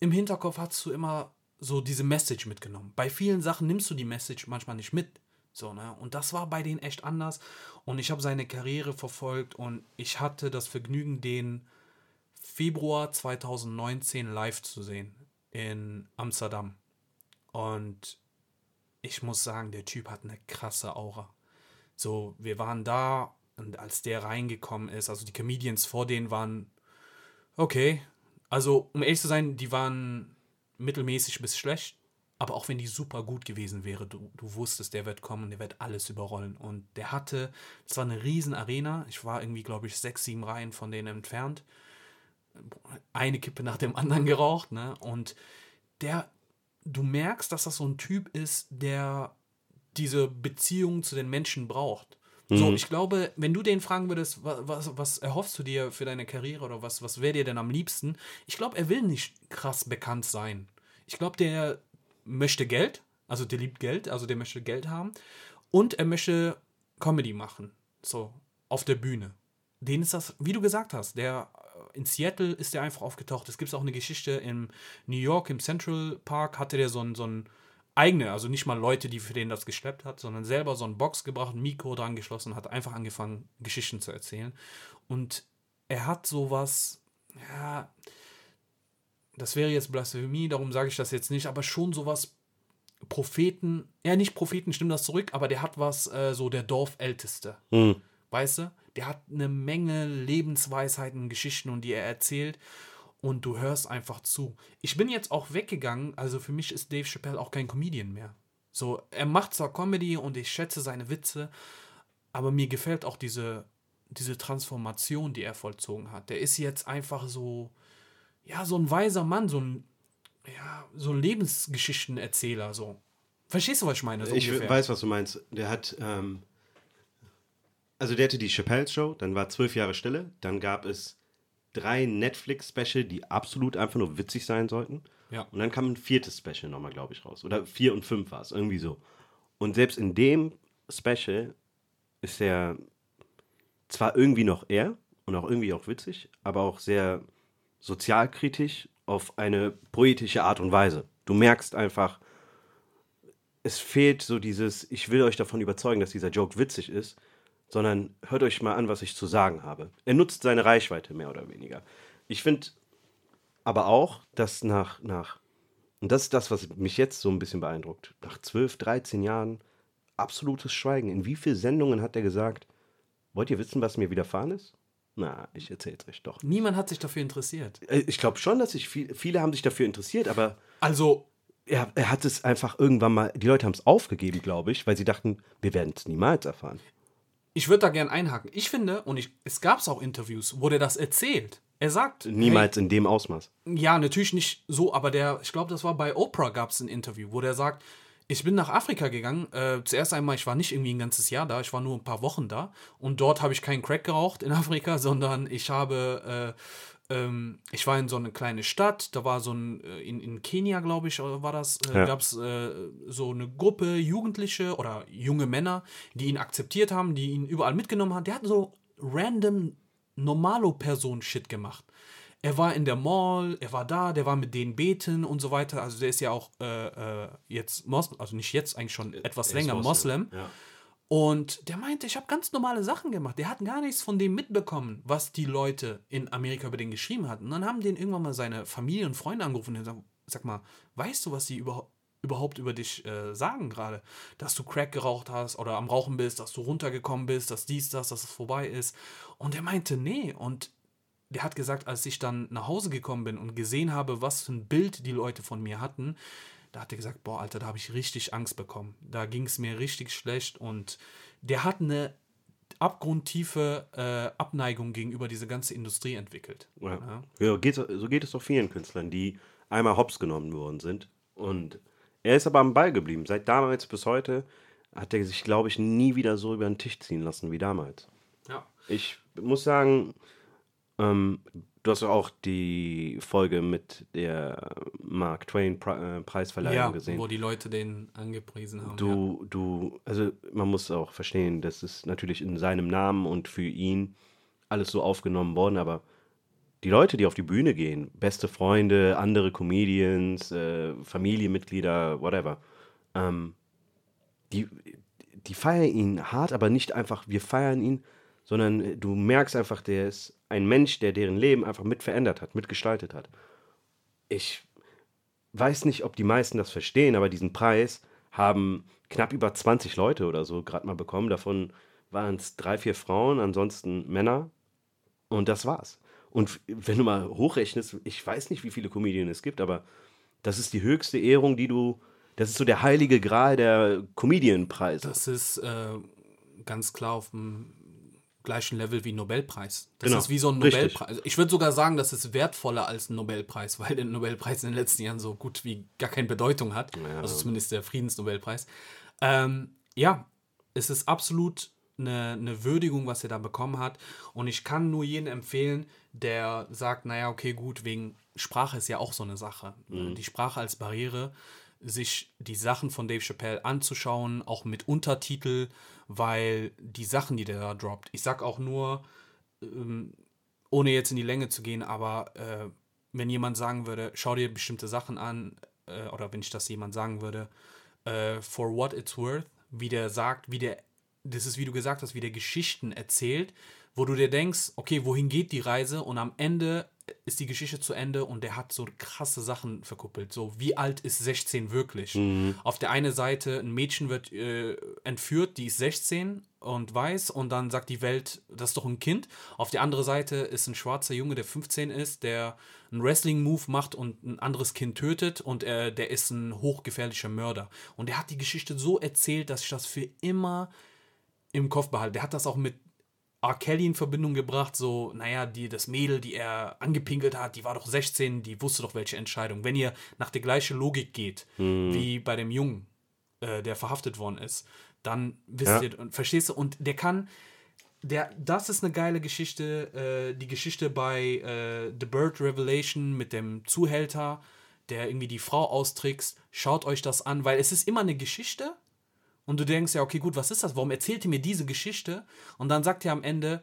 im Hinterkopf hast du immer so diese Message mitgenommen. Bei vielen Sachen nimmst du die Message manchmal nicht mit. So, ne? Und das war bei denen echt anders. Und ich habe seine Karriere verfolgt und ich hatte das Vergnügen, den Februar 2019 live zu sehen in Amsterdam. Und ich muss sagen, der Typ hat eine krasse Aura. So, wir waren da und als der reingekommen ist, also die Comedians vor denen waren okay. Also, um ehrlich zu sein, die waren mittelmäßig bis schlecht. Aber auch wenn die super gut gewesen wäre, du, du wusstest, der wird kommen, der wird alles überrollen. Und der hatte, das war eine riesen Arena. Ich war irgendwie, glaube ich, sechs, sieben Reihen von denen entfernt. Eine Kippe nach dem anderen geraucht, ne? Und der, du merkst, dass das so ein Typ ist, der diese Beziehung zu den Menschen braucht. So, ich glaube, wenn du den fragen würdest, was, was, was erhoffst du dir für deine Karriere oder was, was wäre dir denn am liebsten? Ich glaube, er will nicht krass bekannt sein. Ich glaube, der möchte Geld, also der liebt Geld, also der möchte Geld haben und er möchte Comedy machen, so auf der Bühne. Den ist das, wie du gesagt hast, der äh, in Seattle ist der einfach aufgetaucht. Es gibt auch eine Geschichte in New York im Central Park hatte der so ein so ein eigene, also nicht mal Leute, die für den das geschleppt hat, sondern selber so ein Box gebracht, ein Mikro dran geschlossen, hat einfach angefangen Geschichten zu erzählen und er hat sowas, ja, das wäre jetzt Blasphemie, darum sage ich das jetzt nicht, aber schon sowas Propheten, ja nicht Propheten, stimmt das zurück, aber der hat was, äh, so der Dorfälteste. Weißt du? Der hat eine Menge Lebensweisheiten, Geschichten und die er erzählt und du hörst einfach zu. Ich bin jetzt auch weggegangen, also für mich ist Dave Chappelle auch kein Comedian mehr. So, er macht zwar Comedy und ich schätze seine Witze, aber mir gefällt auch diese, diese Transformation, die er vollzogen hat. Der ist jetzt einfach so, ja, so ein weiser Mann, so ein, ja, so ein Lebensgeschichtenerzähler, so. Verstehst du, was ich meine? So Ich ungefähr. weiß, was du meinst. Der hat, ähm, also der hatte die Chappelle Show, dann war zwölf Jahre Stille, dann gab es drei Netflix-Special, die absolut einfach nur witzig sein sollten. Ja. Und dann kam ein viertes Special nochmal, glaube ich, raus. Oder vier und fünf war es, irgendwie so. Und selbst in dem Special ist er zwar irgendwie noch er und auch irgendwie auch witzig, aber auch sehr sozialkritisch auf eine poetische Art und Weise. Du merkst einfach, es fehlt so dieses, ich will euch davon überzeugen, dass dieser Joke witzig ist, sondern hört euch mal an, was ich zu sagen habe. Er nutzt seine Reichweite mehr oder weniger. Ich finde aber auch, dass nach, nach, und das ist das, was mich jetzt so ein bisschen beeindruckt, nach 12, 13 Jahren absolutes Schweigen. In wie vielen Sendungen hat er gesagt, wollt ihr wissen, was mir widerfahren ist? Na, ich erzähl's euch doch. Niemand hat sich dafür interessiert. Äh, Ich glaube schon, dass sich viel, viele haben sich dafür interessiert, aber Also, er, er hat es einfach irgendwann mal, die Leute haben es aufgegeben, glaube ich, weil sie dachten, wir werden es niemals erfahren. Ich würde da gern einhaken. Ich finde, und ich, es gab auch Interviews, wo der das erzählt. Er sagt, Niemals in dem Ausmaß. Ja, natürlich nicht so, aber der, ich glaube, das war bei Oprah gab es ein Interview, wo der sagt, ich bin nach Afrika gegangen. Äh, zuerst einmal, ich war nicht irgendwie ein ganzes Jahr da, ich war nur ein paar Wochen da. Und dort habe ich keinen Crack geraucht in Afrika, sondern ich habe, äh, ähm, ich war in so eine kleine Stadt, da war so ein, äh, in, in Kenia, glaube ich, äh, war das, äh, Ja. gab es äh, so eine Gruppe Jugendliche oder junge Männer, die ihn akzeptiert haben, die ihn überall mitgenommen haben. Der hat so random Normalo-Person-Shit gemacht. Er war in der Mall, er war da, der war mit denen beten und so weiter. Also der ist ja auch äh, äh, jetzt Moslem, also nicht jetzt, eigentlich schon etwas Er länger Moslem. Ja. Und der meinte, ich habe ganz normale Sachen gemacht. Der hat gar nichts von dem mitbekommen, was die Leute in Amerika über den geschrieben hatten. Und dann haben den irgendwann mal seine Familie und Freunde angerufen und gesagt, sag mal, weißt du, was die überhaupt überhaupt über dich äh, sagen gerade, dass du Crack geraucht hast oder am Rauchen bist, dass du runtergekommen bist, dass dies, das, dass es vorbei ist. Und er meinte, nee. Und der hat gesagt, als ich dann nach Hause gekommen bin und gesehen habe, was für ein Bild die Leute von mir hatten, da hat er gesagt, boah, Alter, da habe ich richtig Angst bekommen. Da ging es mir richtig schlecht und der hat eine abgrundtiefe äh, Abneigung gegenüber dieser ganzen Industrie entwickelt. Ja. Ja, geht, so geht es doch vielen Künstlern, die einmal hops genommen worden sind. Und er ist aber am Ball geblieben. Seit damals bis heute hat er sich, glaube ich, nie wieder so über den Tisch ziehen lassen wie damals. Ja. Ich muss sagen, ähm, du hast ja auch die Folge mit der Mark Twain äh, Preisverleihung Ja, gesehen. wo die Leute den angepriesen haben. Du, du, also man muss auch verstehen, das ist natürlich in seinem Namen und für ihn alles so aufgenommen worden, aber die Leute, die auf die Bühne gehen, beste Freunde, andere Comedians, äh, Familienmitglieder, whatever, ähm, die, die feiern ihn hart, aber nicht einfach, wir feiern ihn, sondern du merkst einfach, der ist ein Mensch, der deren Leben einfach mit verändert hat, mitgestaltet hat. Ich weiß nicht, ob die meisten das verstehen, aber diesen Preis haben knapp über 20 Leute oder so gerade mal bekommen. Davon waren es drei, vier Frauen, ansonsten Männer. Und das war's. Und wenn du mal hochrechnest, ich weiß nicht, wie viele Comedien es gibt, aber das ist die höchste Ehrung, die du. Das ist so der heilige Gral der Comedianpreise. Das ist äh, ganz klar auf dem gleichen Level wie Nobelpreis. Das Genau, ist wie so ein richtig. Nobelpreis. Also Ich würde sogar sagen, das ist wertvoller als ein Nobelpreis, weil der Nobelpreis in den letzten Jahren so gut wie gar keine Bedeutung hat. Also zumindest der Friedensnobelpreis. Ähm, ja, es ist absolut eine, eine Würdigung, was er da bekommen hat. Und ich kann nur jeden empfehlen, der sagt, naja, okay, gut, wegen Sprache ist ja auch so eine Sache. Die Sprache als Barriere, sich die Sachen von Dave Chappelle anzuschauen, auch mit Untertitel, weil die Sachen, die der da droppt, ich sag auch nur, ähm, ohne jetzt in die Länge zu gehen, aber äh, wenn jemand sagen würde, schau dir bestimmte Sachen an, äh, oder wenn ich das jemand sagen würde, äh, for what it's worth, wie der sagt, wie der, das ist wie du gesagt hast, wie der Geschichten erzählt, wo du dir denkst, okay, wohin geht die Reise? Und am Ende ist die Geschichte zu Ende und der hat so krasse Sachen verkuppelt. So, wie alt ist 16 wirklich? Auf der einen Seite, ein Mädchen wird äh, entführt, die ist 16 und weiß und dann sagt die Welt, das ist doch ein Kind. Auf der anderen Seite ist ein schwarzer Junge, der 15 ist, der einen Wrestling-Move macht und ein anderes Kind tötet und äh, der ist ein hochgefährlicher Mörder. Und er hat die Geschichte so erzählt, dass ich das für immer im Kopf behalte. Der hat das auch mit R. Kelly in Verbindung gebracht, so, naja, die, das Mädel, die er angepinkelt hat, die war doch 16, die wusste doch welche Entscheidung. Wenn ihr nach der gleichen Logik geht, wie bei dem Jungen, äh, der verhaftet worden ist, dann wisst Ja. ihr, und verstehst du, und der kann, der, das ist eine geile Geschichte, äh, die Geschichte bei äh, The Bird Revelation mit dem Zuhälter, der irgendwie die Frau austrickst, schaut euch das an, weil es ist immer eine Geschichte, und du denkst ja, okay, gut, was ist das? Warum erzählt ihr mir diese Geschichte? Und dann sagt ihr am Ende,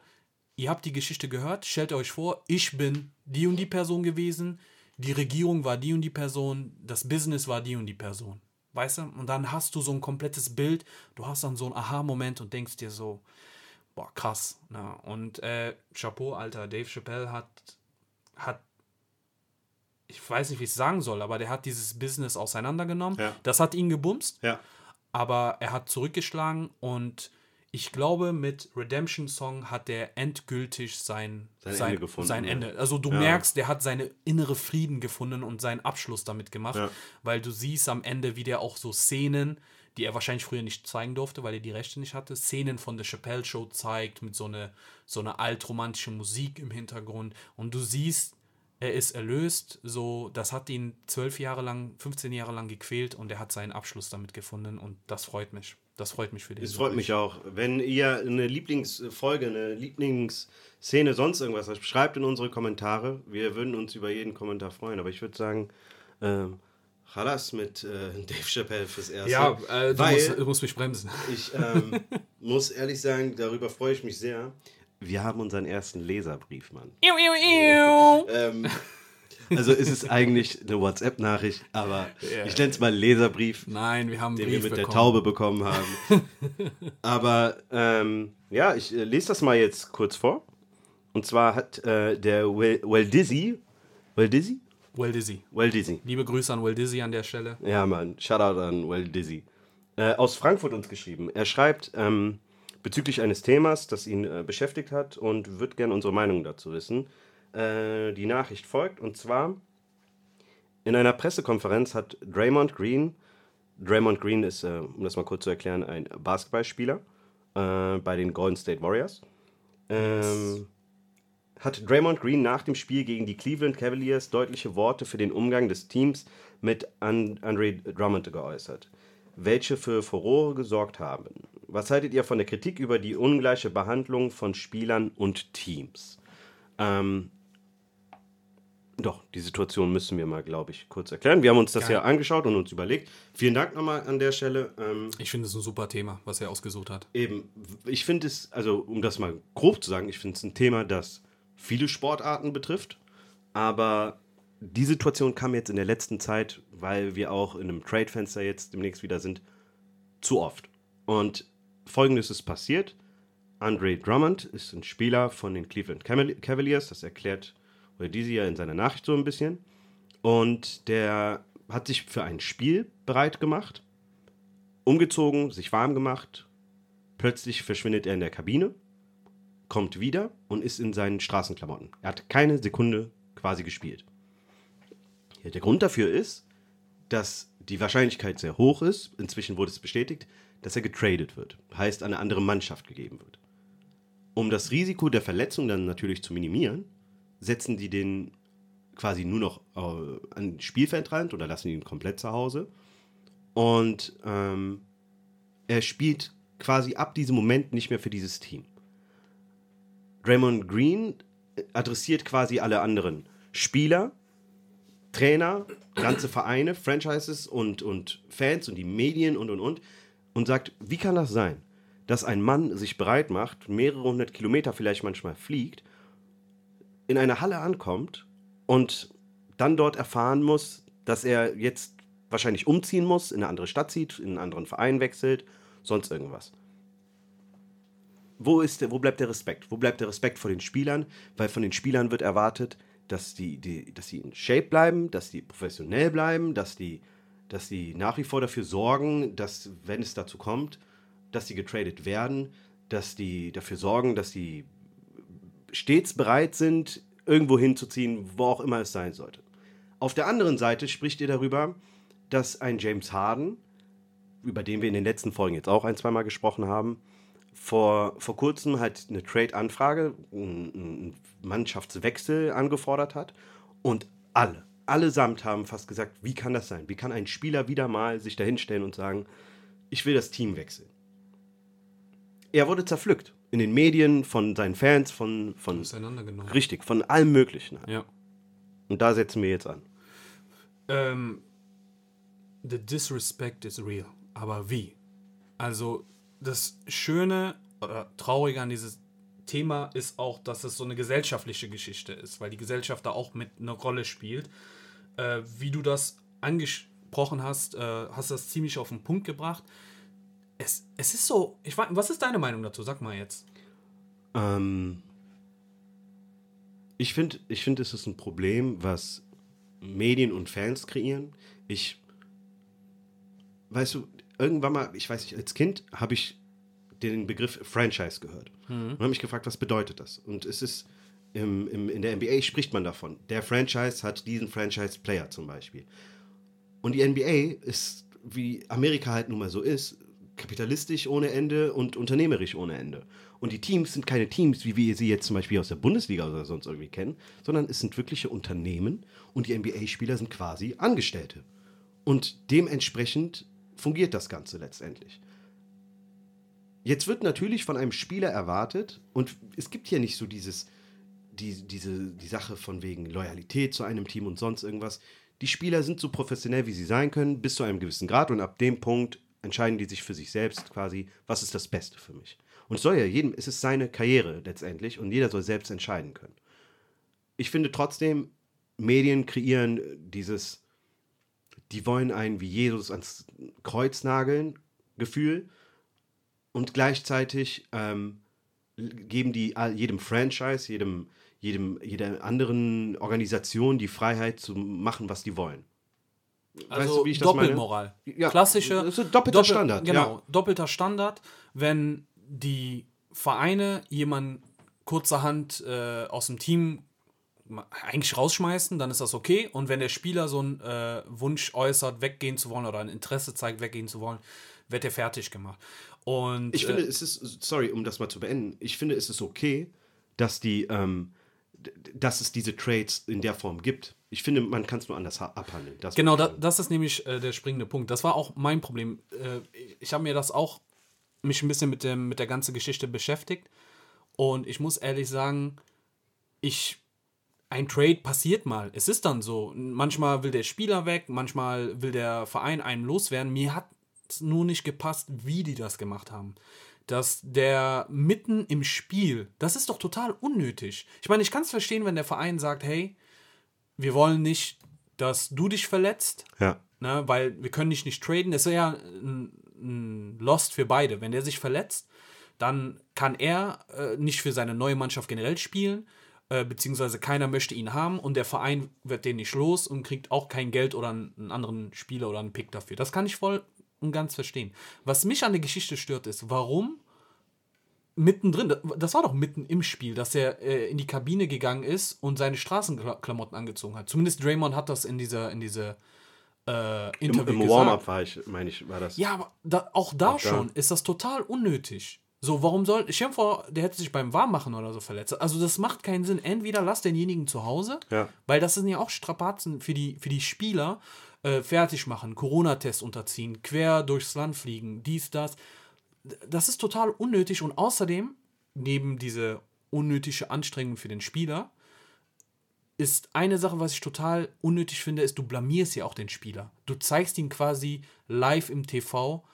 ihr habt die Geschichte gehört, stellt euch vor, ich bin die und die Person gewesen, die Regierung war die und die Person, das Business war die und die Person. Weißt du? Und dann hast du so ein komplettes Bild, du hast dann so einen Aha-Moment und denkst dir so, boah, krass. Na, und äh, Chapeau, Alter, Dave Chappelle hat, hat ich weiß nicht, wie ich es sagen soll, aber der hat dieses Business auseinandergenommen. Ja. Das hat ihn gebumst Ja. Aber er hat zurückgeschlagen und ich glaube, mit Redemption Song hat er endgültig sein, Sein Ende gefunden, Sein. Ende. Also du Ja. merkst, der hat seine innere Frieden gefunden und seinen Abschluss damit gemacht, Ja. weil du siehst am Ende, wie der auch so Szenen, die er wahrscheinlich früher nicht zeigen durfte, weil er die Rechte nicht hatte, Szenen von der Chappelle Show zeigt mit so einer so eine altromantische Musik im Hintergrund und du siehst, er ist erlöst, so, das hat ihn zwölf Jahre lang, 15 Jahre lang gequält und er hat seinen Abschluss damit gefunden und das freut mich. Das freut mich für den. Es freut mich auch. Wenn ihr eine Lieblingsfolge, eine Lieblingsszene, sonst irgendwas habt, schreibt in unsere Kommentare. Wir würden uns über jeden Kommentar freuen. Aber ich würde sagen, ähm, Chalas mit äh, Dave Chappelle fürs Erste. Ja, äh, du, weil musst, du musst mich bremsen. ich ähm, muss ehrlich sagen, darüber freue ich mich sehr. Wir haben unseren ersten Leserbrief, Mann. Ähm, also ist es eigentlich eine WhatsApp-Nachricht, aber Ja. ich nenne es mal Leserbrief Nein, wir haben den wir Brief mit der bekommen. Taube bekommen haben. Aber ähm, ja, ich äh, lese das mal jetzt kurz vor. Und zwar hat äh, der Well, well Dizzy, Well Dizzy? Well Dizzy. Well Dizzy. Liebe Grüße an Well Dizzy an der Stelle. Ja, Mann, Shoutout an Well Dizzy. Äh, aus Frankfurt uns geschrieben. Er schreibt ähm, bezüglich eines Themas, das ihn äh, beschäftigt hat und wird gerne unsere Meinung dazu wissen. Äh, die Nachricht folgt und zwar in einer Pressekonferenz hat Draymond Green, Draymond Green ist, äh, um das mal kurz zu erklären, ein Basketballspieler äh, bei den Golden State Warriors. Ähm, hat Draymond Green nach dem Spiel gegen die Cleveland Cavaliers deutliche Worte für den Umgang des Teams mit An Andre Drummond geäußert, welche für Furore gesorgt haben. Was haltet ihr von der Kritik über die ungleiche Behandlung von Spielern und Teams? Ähm, doch, die Situation müssen wir mal, glaube ich, kurz erklären. Wir haben uns das Geil. ja angeschaut und uns überlegt. Vielen Dank nochmal an der Stelle. Ähm, Ich finde es ein super Thema, was er ausgesucht hat. Eben, ich finde es, also um das mal grob zu sagen, ich finde es ein Thema, das viele Sportarten betrifft, aber die Situation kam jetzt in der letzten Zeit, weil wir auch in einem Trade-Fenster jetzt demnächst wieder sind, zu oft. Und folgendes ist passiert. Andre Drummond ist ein Spieler von den Cleveland Caval- Cavaliers, das erklärt diese ja in seiner Nachricht so ein bisschen. Und der hat sich für ein Spiel bereit gemacht, umgezogen, sich warm gemacht, Plötzlich verschwindet er in der Kabine, kommt wieder und ist in seinen Straßenklamotten. Er hat keine Sekunde quasi gespielt. Der Grund dafür ist, dass die Wahrscheinlichkeit sehr hoch ist, inzwischen wurde es bestätigt, dass er getradet wird, heißt eine andere Mannschaft gegeben wird. Um das Risiko der Verletzung dann natürlich zu minimieren, setzen die den quasi nur noch äh, an Spielfeldrand oder lassen ihn komplett zu Hause. Und ähm, er spielt quasi ab diesem Moment nicht mehr für dieses Team. Draymond Green adressiert quasi alle anderen Spieler, Trainer, ganze Vereine, Franchises und, und Fans und die Medien und und und und sagt, wie kann das sein, dass ein Mann sich bereit macht, mehrere hundert Kilometer vielleicht manchmal fliegt, in eine Halle ankommt und dann dort erfahren muss, dass er jetzt wahrscheinlich umziehen muss, in eine andere Stadt zieht, in einen anderen Verein wechselt, sonst irgendwas. Wo, ist der, wo bleibt der Respekt? Wo bleibt der Respekt vor den Spielern? Weil von den Spielern wird erwartet, dass die, die, dass die in Shape bleiben, dass die professionell bleiben, dass die, dass die nach wie vor dafür sorgen, dass, wenn es dazu kommt, dass die getradet werden, dass die dafür sorgen, dass die stets bereit sind, irgendwo hinzuziehen, wo auch immer es sein sollte. Auf der anderen Seite spricht ihr darüber, dass ein James Harden, über den wir in den letzten Folgen jetzt auch ein, zweimal gesprochen haben, vor, vor kurzem halt eine Trade-Anfrage, einen Mannschaftswechsel angefordert hat und alle, allesamt haben fast gesagt, wie kann das sein? Wie kann ein Spieler wieder mal sich dahinstellen und sagen, ich will das Team wechseln? Er wurde zerpflückt in den Medien von seinen Fans, von, von Auseinandergenommen. richtig, von allem Möglichen. Ja. Und da setzen wir jetzt an. Ähm, the disrespect is real. Aber wie? Also, das Schöne oder Traurige an dieses Thema ist auch, dass es so eine gesellschaftliche Geschichte ist, weil die Gesellschaft da auch mit eine Rolle spielt. Äh, wie du das angesprochen hast, äh, hast du das ziemlich auf den Punkt gebracht. Es, es ist so, ich weiß, was ist deine Meinung dazu? Sag mal jetzt. Ähm, ich finde, ich find, es ist ein Problem, was Medien und Fans kreieren. Ich, weißt du, irgendwann mal, ich weiß nicht, als Kind habe ich den Begriff Franchise gehört. Und habe mich gefragt, was bedeutet das? Und es ist, im, im, in der NBA spricht man davon. Der Franchise hat diesen Franchise-Player zum Beispiel. Und die NBA ist, wie Amerika halt nun mal so ist, kapitalistisch ohne Ende und unternehmerisch ohne Ende. Und die Teams sind keine Teams, wie wir sie jetzt zum Beispiel aus der Bundesliga oder sonst irgendwie kennen, sondern es sind wirkliche Unternehmen und die NBA-Spieler sind quasi Angestellte. Und dementsprechend fungiert das Ganze letztendlich. Jetzt wird natürlich von einem Spieler erwartet, und es gibt hier nicht so dieses, die, diese, die Sache von wegen Loyalität zu einem Team und sonst irgendwas. Die Spieler sind so professionell, wie sie sein können, bis zu einem gewissen Grad, und ab dem Punkt entscheiden die sich für sich selbst quasi, was ist das Beste für mich. Und es soll ja jedem, es ist seine Karriere letztendlich, und jeder soll selbst entscheiden können. Ich finde trotzdem, Medien kreieren dieses, die wollen einen wie Jesus ans Kreuz nageln, Gefühl. Und gleichzeitig ähm, geben die jedem Franchise, jedem, jedem, jeder anderen Organisation die Freiheit zu machen, was die wollen. Also wie ich das meine? Doppelmoral. Ja, Klassische. das ist doppelter Standard, Genau, ja. doppelter Standard. Wenn die Vereine jemanden kurzerhand äh, aus dem Team eigentlich rausschmeißen, dann ist das okay. Und wenn der Spieler so einen äh, Wunsch äußert, weggehen zu wollen oder ein Interesse zeigt, weggehen zu wollen, wird er fertig gemacht. Und Ich finde, äh, es ist, sorry, um das mal zu beenden, ich finde, es ist okay, dass die, ähm, dass es diese Trades in der Form gibt. Ich finde, man kann es nur anders ha- abhandeln. Das Genau, da, das ist nämlich äh, der springende Punkt. Das war auch mein Problem. Äh, ich habe mir das auch mich ein bisschen mit, dem, mit der ganzen Geschichte beschäftigt. Und ich muss ehrlich sagen, ich. Ein Trade passiert mal. Es ist dann so. Manchmal will der Spieler weg, manchmal will der Verein einen loswerden. Mir hat es nur nicht gepasst, wie die das gemacht haben. Dass der mitten im Spiel, das ist doch total unnötig. Ich meine, ich kann es verstehen, wenn der Verein sagt, hey, wir wollen nicht, dass du dich verletzt, Ja. ne, weil wir können dich nicht traden. Das ist ja ein, ein Lost für beide. Wenn der sich verletzt, dann kann er äh, nicht für seine neue Mannschaft generell spielen, äh, beziehungsweise keiner möchte ihn haben und der Verein wird den nicht los und kriegt auch kein Geld oder einen, einen anderen Spieler oder einen Pick dafür. Das kann ich voll und ganz verstehen. Was mich an der Geschichte stört, ist, warum mittendrin, das war doch mitten im Spiel, dass er äh, in die Kabine gegangen ist und seine Straßenklamotten angezogen hat. Zumindest Draymond hat das in dieser, in dieser äh, Im, Interview im gesagt. Warm-up war ich, meine ich, war das. Ja, aber da, auch da Auch da. schon ist das total unnötig. So, warum soll. Ich stell mir vor, der hätte sich beim Warmmachen oder so verletzt. Also, das macht keinen Sinn. Entweder lass denjenigen zu Hause, Ja. weil das sind ja auch Strapazen für die, für die Spieler. Äh, fertig machen, Corona-Test unterziehen, quer durchs Land fliegen, dies, das. Das ist total unnötig und außerdem, neben diese unnötige Anstrengung für den Spieler, ist eine Sache, was ich total unnötig finde, ist, du blamierst ja auch den Spieler. Du zeigst ihn quasi live im TV,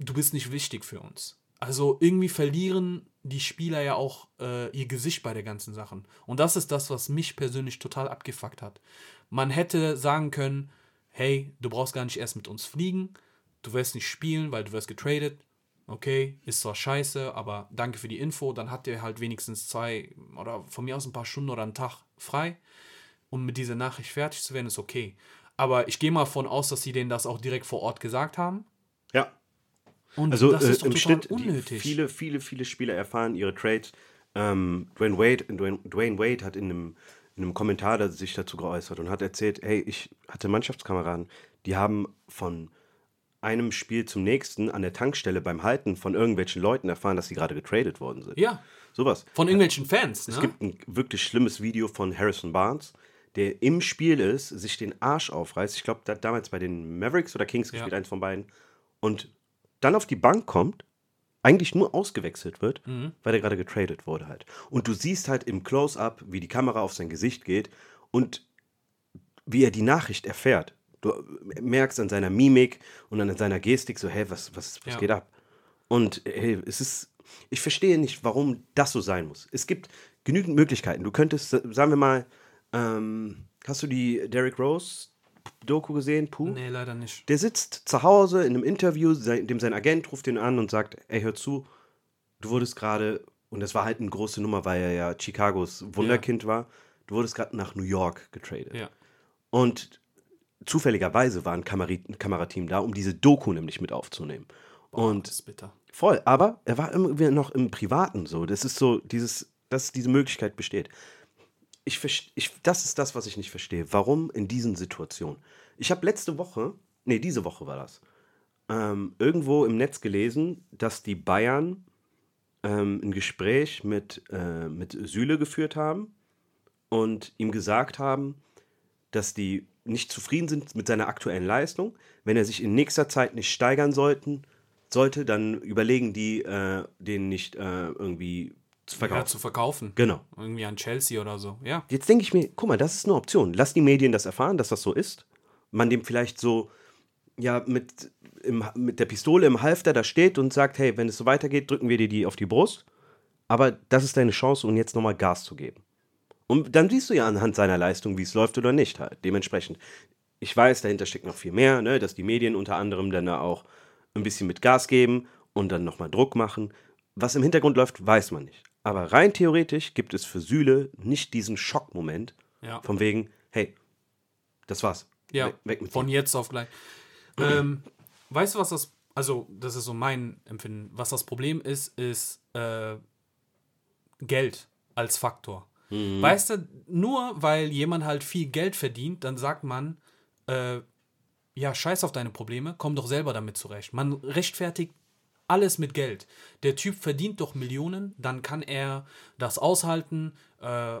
du bist nicht wichtig für uns. Also irgendwie verlieren die Spieler ja auch äh, ihr Gesicht bei der ganzen Sachen. Und das ist das, was mich persönlich total abgefuckt hat. Man hätte sagen können, hey, du brauchst gar nicht erst mit uns fliegen, du wirst nicht spielen, weil du wirst getradet. Okay, ist zwar scheiße, aber danke für die Info. Dann hat der halt wenigstens zwei oder von mir aus ein paar Stunden oder einen Tag frei. Um mit dieser Nachricht fertig zu werden, ist okay. Aber ich gehe mal davon aus, dass sie denen das auch direkt vor Ort gesagt haben. Ja. Und Also das äh, ist doch im Schnitt, unnötig. viele, viele, viele Spieler erfahren ihre Trades. Ähm, Dwayne, Wade, Dwayne, Dwayne Wade hat in einem, in einem Kommentar da sich dazu geäußert und hat erzählt, hey, ich hatte Mannschaftskameraden, die haben von einem Spiel zum nächsten an der Tankstelle beim Halten von irgendwelchen Leuten erfahren, dass sie gerade getradet worden sind. ja, Sowas. von irgendwelchen Fans. Ne? Es gibt ein wirklich schlimmes Video von Harrison Barnes, der im Spiel ist, sich den Arsch aufreißt. Ich glaube, der hat damals bei den Mavericks oder Kings gespielt, Ja. eins von beiden. Und dann auf die Bank kommt, eigentlich nur ausgewechselt wird, Mhm. weil er gerade getradet wurde halt. Und du siehst halt im Close-Up, wie die Kamera auf sein Gesicht geht und wie er die Nachricht erfährt. Du merkst an seiner Mimik und an seiner Gestik so, hey, was, was, was Ja. geht ab? Und hey, es ist, ich verstehe nicht, warum das so sein muss. Es gibt genügend Möglichkeiten. Du könntest, sagen wir mal, ähm, hast du die Derrick Rose Doku gesehen? Puh? Nee, leider nicht. Der sitzt zu Hause in einem Interview, dem sein Agent ruft ihn an und sagt, ey, hör zu, du wurdest gerade, und das war halt eine große Nummer, weil er ja Chicagos Wunderkind war, du wurdest gerade nach New York getradet. Ja. Und zufälligerweise war ein, Kamerateam da, um diese Doku nämlich mit aufzunehmen. Und Das ist bitter. Voll, aber er war irgendwie noch im Privaten so. Das ist so, dieses, dass diese Möglichkeit besteht. Ich, ich, das ist das, was ich nicht verstehe. Warum in diesen Situationen? Ich habe letzte Woche, nee, diese Woche war das, ähm, irgendwo im Netz gelesen, dass die Bayern ähm, ein Gespräch mit, äh, mit Süle geführt haben und ihm gesagt haben, dass die nicht zufrieden sind mit seiner aktuellen Leistung. Wenn er sich in nächster Zeit nicht steigern sollten, sollte, dann überlegen die, äh, den nicht äh, irgendwie zu Ja, verkaufen. zu verkaufen. Genau. Irgendwie an Chelsea oder so. Ja. Jetzt denke ich mir, guck mal, das ist eine Option. Lass die Medien das erfahren, dass das so ist. Man dem vielleicht so, ja, mit, im, mit der Pistole im Halfter da steht und sagt, hey, wenn es so weitergeht, drücken wir dir die auf die Brust. Aber das ist deine Chance, um jetzt nochmal Gas zu geben. Und dann siehst du ja anhand seiner Leistung, wie es läuft oder nicht halt. Dementsprechend, ich weiß, dahinter steckt noch viel mehr, ne, dass die Medien unter anderem dann da auch ein bisschen mit Gas geben und dann nochmal Druck machen. Was im Hintergrund läuft, weiß man nicht. Aber rein theoretisch gibt es für Süle nicht diesen Schockmoment, Ja. von wegen, hey, das war's. Ja, Weg, weg mit von dir. jetzt auf gleich. ähm, weißt du, was das, also das ist so mein Empfinden, was das Problem ist, ist äh, Geld als Faktor. Mhm. Weißt du, nur weil jemand halt viel Geld verdient, dann sagt man, äh, ja, scheiß auf deine Probleme, komm doch selber damit zurecht. Man rechtfertigt alles mit Geld. Der Typ verdient doch Millionen, dann kann er das aushalten. Äh,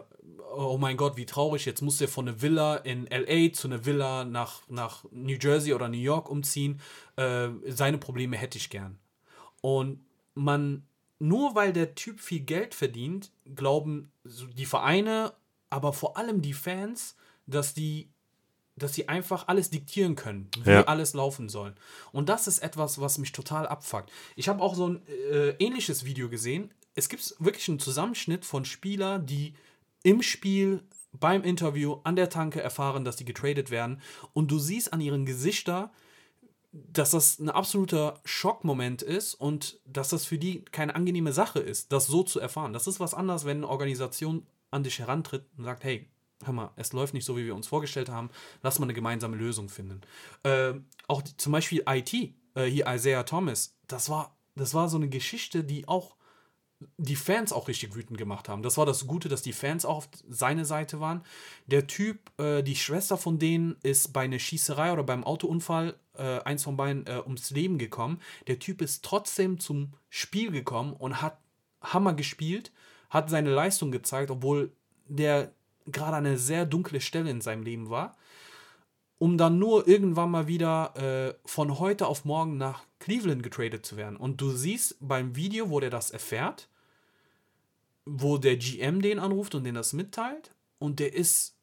oh mein Gott, wie traurig, jetzt muss er von einer Villa in LA zu einer Villa nach, nach New Jersey oder New York umziehen. Äh, seine Probleme hätte ich gern. Und man, nur weil der Typ viel Geld verdient, glauben die Vereine, aber vor allem die Fans, dass die, dass sie einfach alles diktieren können, wie Ja. alles laufen soll. Und das ist etwas, was mich total abfuckt. Ich habe auch so ein äh, ähnliches Video gesehen. Es gibt wirklich einen Zusammenschnitt von Spielern, die im Spiel beim Interview an der Tanke erfahren, dass die getradet werden. Und du siehst an ihren Gesichtern, dass das ein absoluter Schockmoment ist und dass das für die keine angenehme Sache ist, das so zu erfahren. Das ist was anderes, wenn eine Organisation an dich herantritt und sagt, hey, hör mal, es läuft nicht so, wie wir uns vorgestellt haben, lass mal eine gemeinsame Lösung finden. Ähm, auch die, zum Beispiel IT, äh, hier Isaiah Thomas, das war, das war so eine Geschichte, die auch die Fans auch richtig wütend gemacht haben. Das war das Gute, dass die Fans auch auf seine Seite waren. Der Typ, äh, die Schwester von denen ist bei einer Schießerei oder beim Autounfall, äh, eins von beiden, äh, ums Leben gekommen. Der Typ ist trotzdem zum Spiel gekommen und hat Hammer gespielt, hat seine Leistung gezeigt, obwohl der gerade eine sehr dunkle Stelle in seinem Leben war. um dann nur irgendwann mal wieder äh, von heute auf morgen nach Cleveland getradet zu werden. Und du siehst beim Video, wo der das erfährt, wo der GM den anruft und den das mitteilt, und der ist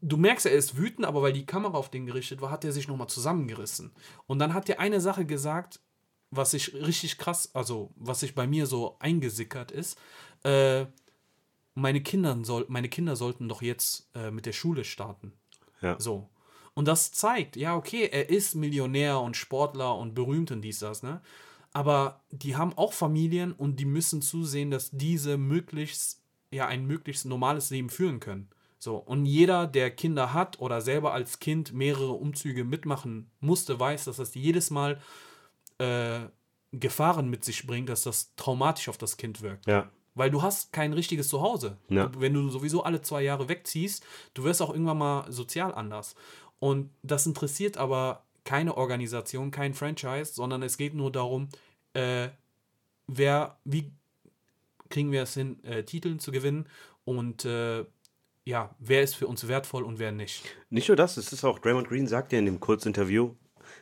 du merkst, er ist wütend, aber weil die Kamera auf den gerichtet war, hat er sich nochmal zusammengerissen. Und dann hat er eine Sache gesagt, was ich richtig krass, also was sich bei mir so eingesickert ist. Äh, meine, Kinder soll, meine Kinder sollten doch jetzt äh, mit der Schule starten. Ja. So. Und das zeigt, ja, okay, er ist Millionär und Sportler und berühmt und dies, das, ne? Aber die haben auch Familien und die müssen zusehen, dass diese möglichst, ja, ein möglichst normales Leben führen können. So, und jeder, der Kinder hat oder selber als Kind mehrere Umzüge mitmachen musste, weiß, dass das jedes Mal äh, Gefahren mit sich bringt, dass das traumatisch auf das Kind wirkt. Ja. Weil du hast kein richtiges Zuhause. Ja. Wenn du sowieso alle zwei Jahre wegziehst, du wirst auch irgendwann mal sozial anders. Und das interessiert aber keine Organisation, kein Franchise, sondern es geht nur darum, äh, wer, wie kriegen wir es hin, äh, Titeln zu gewinnen und äh, ja, wer ist für uns wertvoll und wer nicht. Nicht nur das, es ist auch, Draymond Green sagt ja in dem Kurzinterview,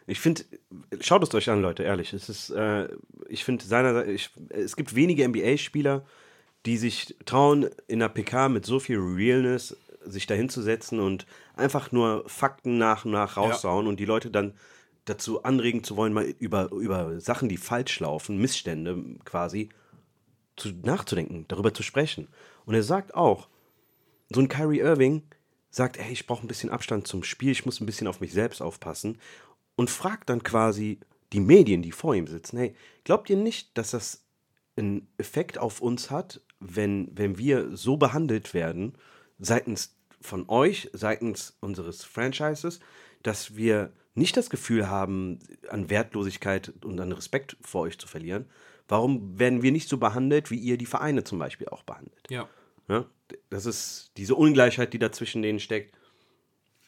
ich finde, schaut es euch an, Leute, ehrlich. Es ist, äh, ich finde, seiner, ich, es gibt wenige NBA-Spieler, die sich trauen, in der PK mit so viel Realness sich dahinzusetzen und einfach nur Fakten nach und nach raussauen und die Leute dann dazu anregen zu wollen, mal über, über Sachen, die falsch laufen, Missstände quasi, zu, nachzudenken, darüber zu sprechen. Und er sagt auch, so ein Kyrie Irving sagt, ey, ich brauche ein bisschen Abstand zum Spiel, ich muss ein bisschen auf mich selbst aufpassen und fragt dann quasi die Medien, die vor ihm sitzen, hey, glaubt ihr nicht, dass das einen Effekt auf uns hat, wenn, wenn wir so behandelt werden, seitens von euch, seitens unseres Franchises, dass wir nicht das Gefühl haben, an Wertlosigkeit und an Respekt vor euch zu verlieren? Warum werden wir nicht so behandelt, wie ihr die Vereine zum Beispiel auch behandelt? Ja. Ja? Das ist diese Ungleichheit, die da zwischen denen steckt,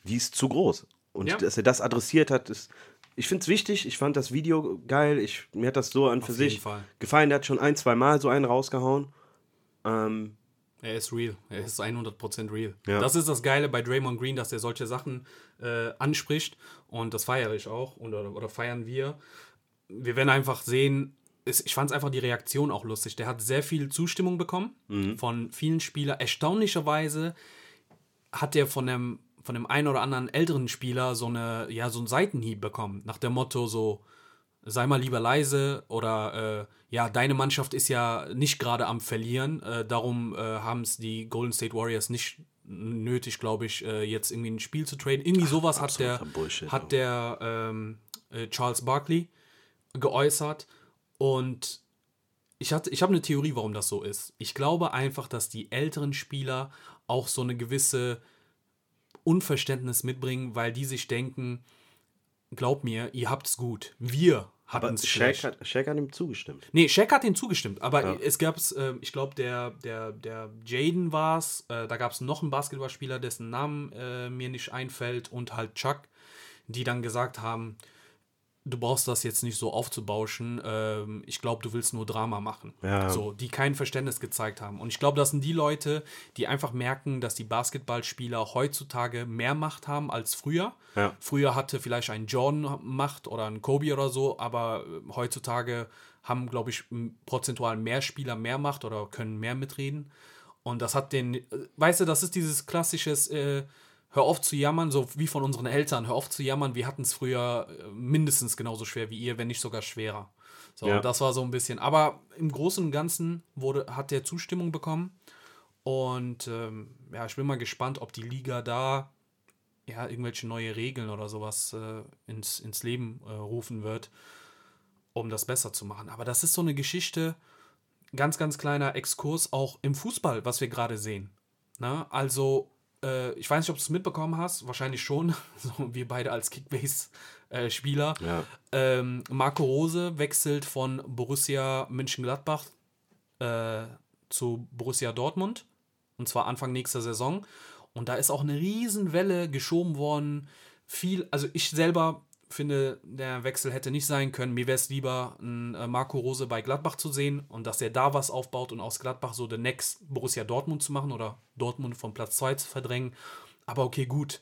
die ist zu groß. Und Ja. dass er das adressiert hat, ist. Ich finde es wichtig, ich fand das Video geil, ich, mir hat das so an für jeden sich Fall. gefallen. Der hat schon ein, zwei Mal so einen rausgehauen. Ähm, Er ist real. Er ist 100% real. Ja. Das ist das Geile bei Draymond Green, dass er solche Sachen äh, anspricht. Und das feiere ich auch. Oder, oder feiern wir. Wir werden einfach sehen, ich fand es einfach die Reaktion auch lustig. Der hat sehr viel Zustimmung bekommen von vielen Spielern. Erstaunlicherweise hat er von dem, von dem einen oder anderen älteren Spieler so, eine, ja, so einen Seitenhieb bekommen. Nach dem Motto so, sei mal lieber leise oder äh, ja, deine Mannschaft ist ja nicht gerade am Verlieren. Äh, darum äh, haben es die Golden State Warriors nicht nötig, glaube ich, äh, jetzt irgendwie ein Spiel zu traden. Irgendwie sowas hat der, Bullshit, hat der ähm, äh, Charles Barkley geäußert. Und ich, hatte- ich habe eine Theorie, warum das so ist. Ich glaube einfach, dass die älteren Spieler auch so eine gewisse Unverständnis mitbringen, weil die sich denken, glaub mir, ihr habt's gut. Wir hatten es schlecht. hat, Shaq hat ihm zugestimmt. Nee, Shaq hat ihm zugestimmt, aber Ja. es gab äh, ich glaube, der, der, der Jaden war es, äh, da gab es noch einen Basketballspieler, dessen Namen äh, mir nicht einfällt und halt Chuck, die dann gesagt haben, du brauchst das jetzt nicht so aufzubauschen, ähm, ich glaube, du willst nur Drama machen. Ja. So, die kein Verständnis gezeigt haben. Und ich glaube, das sind die Leute, die einfach merken, dass die Basketballspieler heutzutage mehr Macht haben als früher. Ja. Früher hatte vielleicht ein Jordan Macht oder ein Kobe oder so, aber äh, heutzutage haben, glaube ich, prozentual mehr Spieler mehr Macht oder können mehr mitreden. Und das hat den, äh, weißt du, das ist dieses klassisches, äh, hör auf zu jammern, so wie von unseren Eltern, hör auf zu jammern, wir hatten es früher äh, mindestens genauso schwer wie ihr, wenn nicht sogar schwerer. So, Ja. das war so ein bisschen. Aber im Großen und Ganzen wurde, hat der Zustimmung bekommen. Und ähm, ja, ich bin mal gespannt, ob die Liga da ja, irgendwelche neue Regeln oder sowas äh, ins, ins Leben äh, rufen wird, um das besser zu machen. Aber das ist so eine Geschichte, ganz, ganz kleiner Exkurs auch im Fußball, was wir gerade sehen. Na, also, äh, ich weiß nicht, ob du es mitbekommen hast, wahrscheinlich schon, so wir beide als Kickbase-Spieler. Ja. Ähm, Marco Rose wechselt von Borussia Mönchengladbach äh, zu Borussia Dortmund. Und zwar Anfang nächster Saison. Und da ist auch eine Riesenwelle geschoben worden. Viel, also ich selber finde, der Wechsel hätte nicht sein können. Mir wäre es lieber, äh, Marco Rose bei Gladbach zu sehen und dass er da was aufbaut und aus Gladbach so den Next Borussia Dortmund zu machen oder Dortmund von Platz 2 zu verdrängen. Aber okay, gut.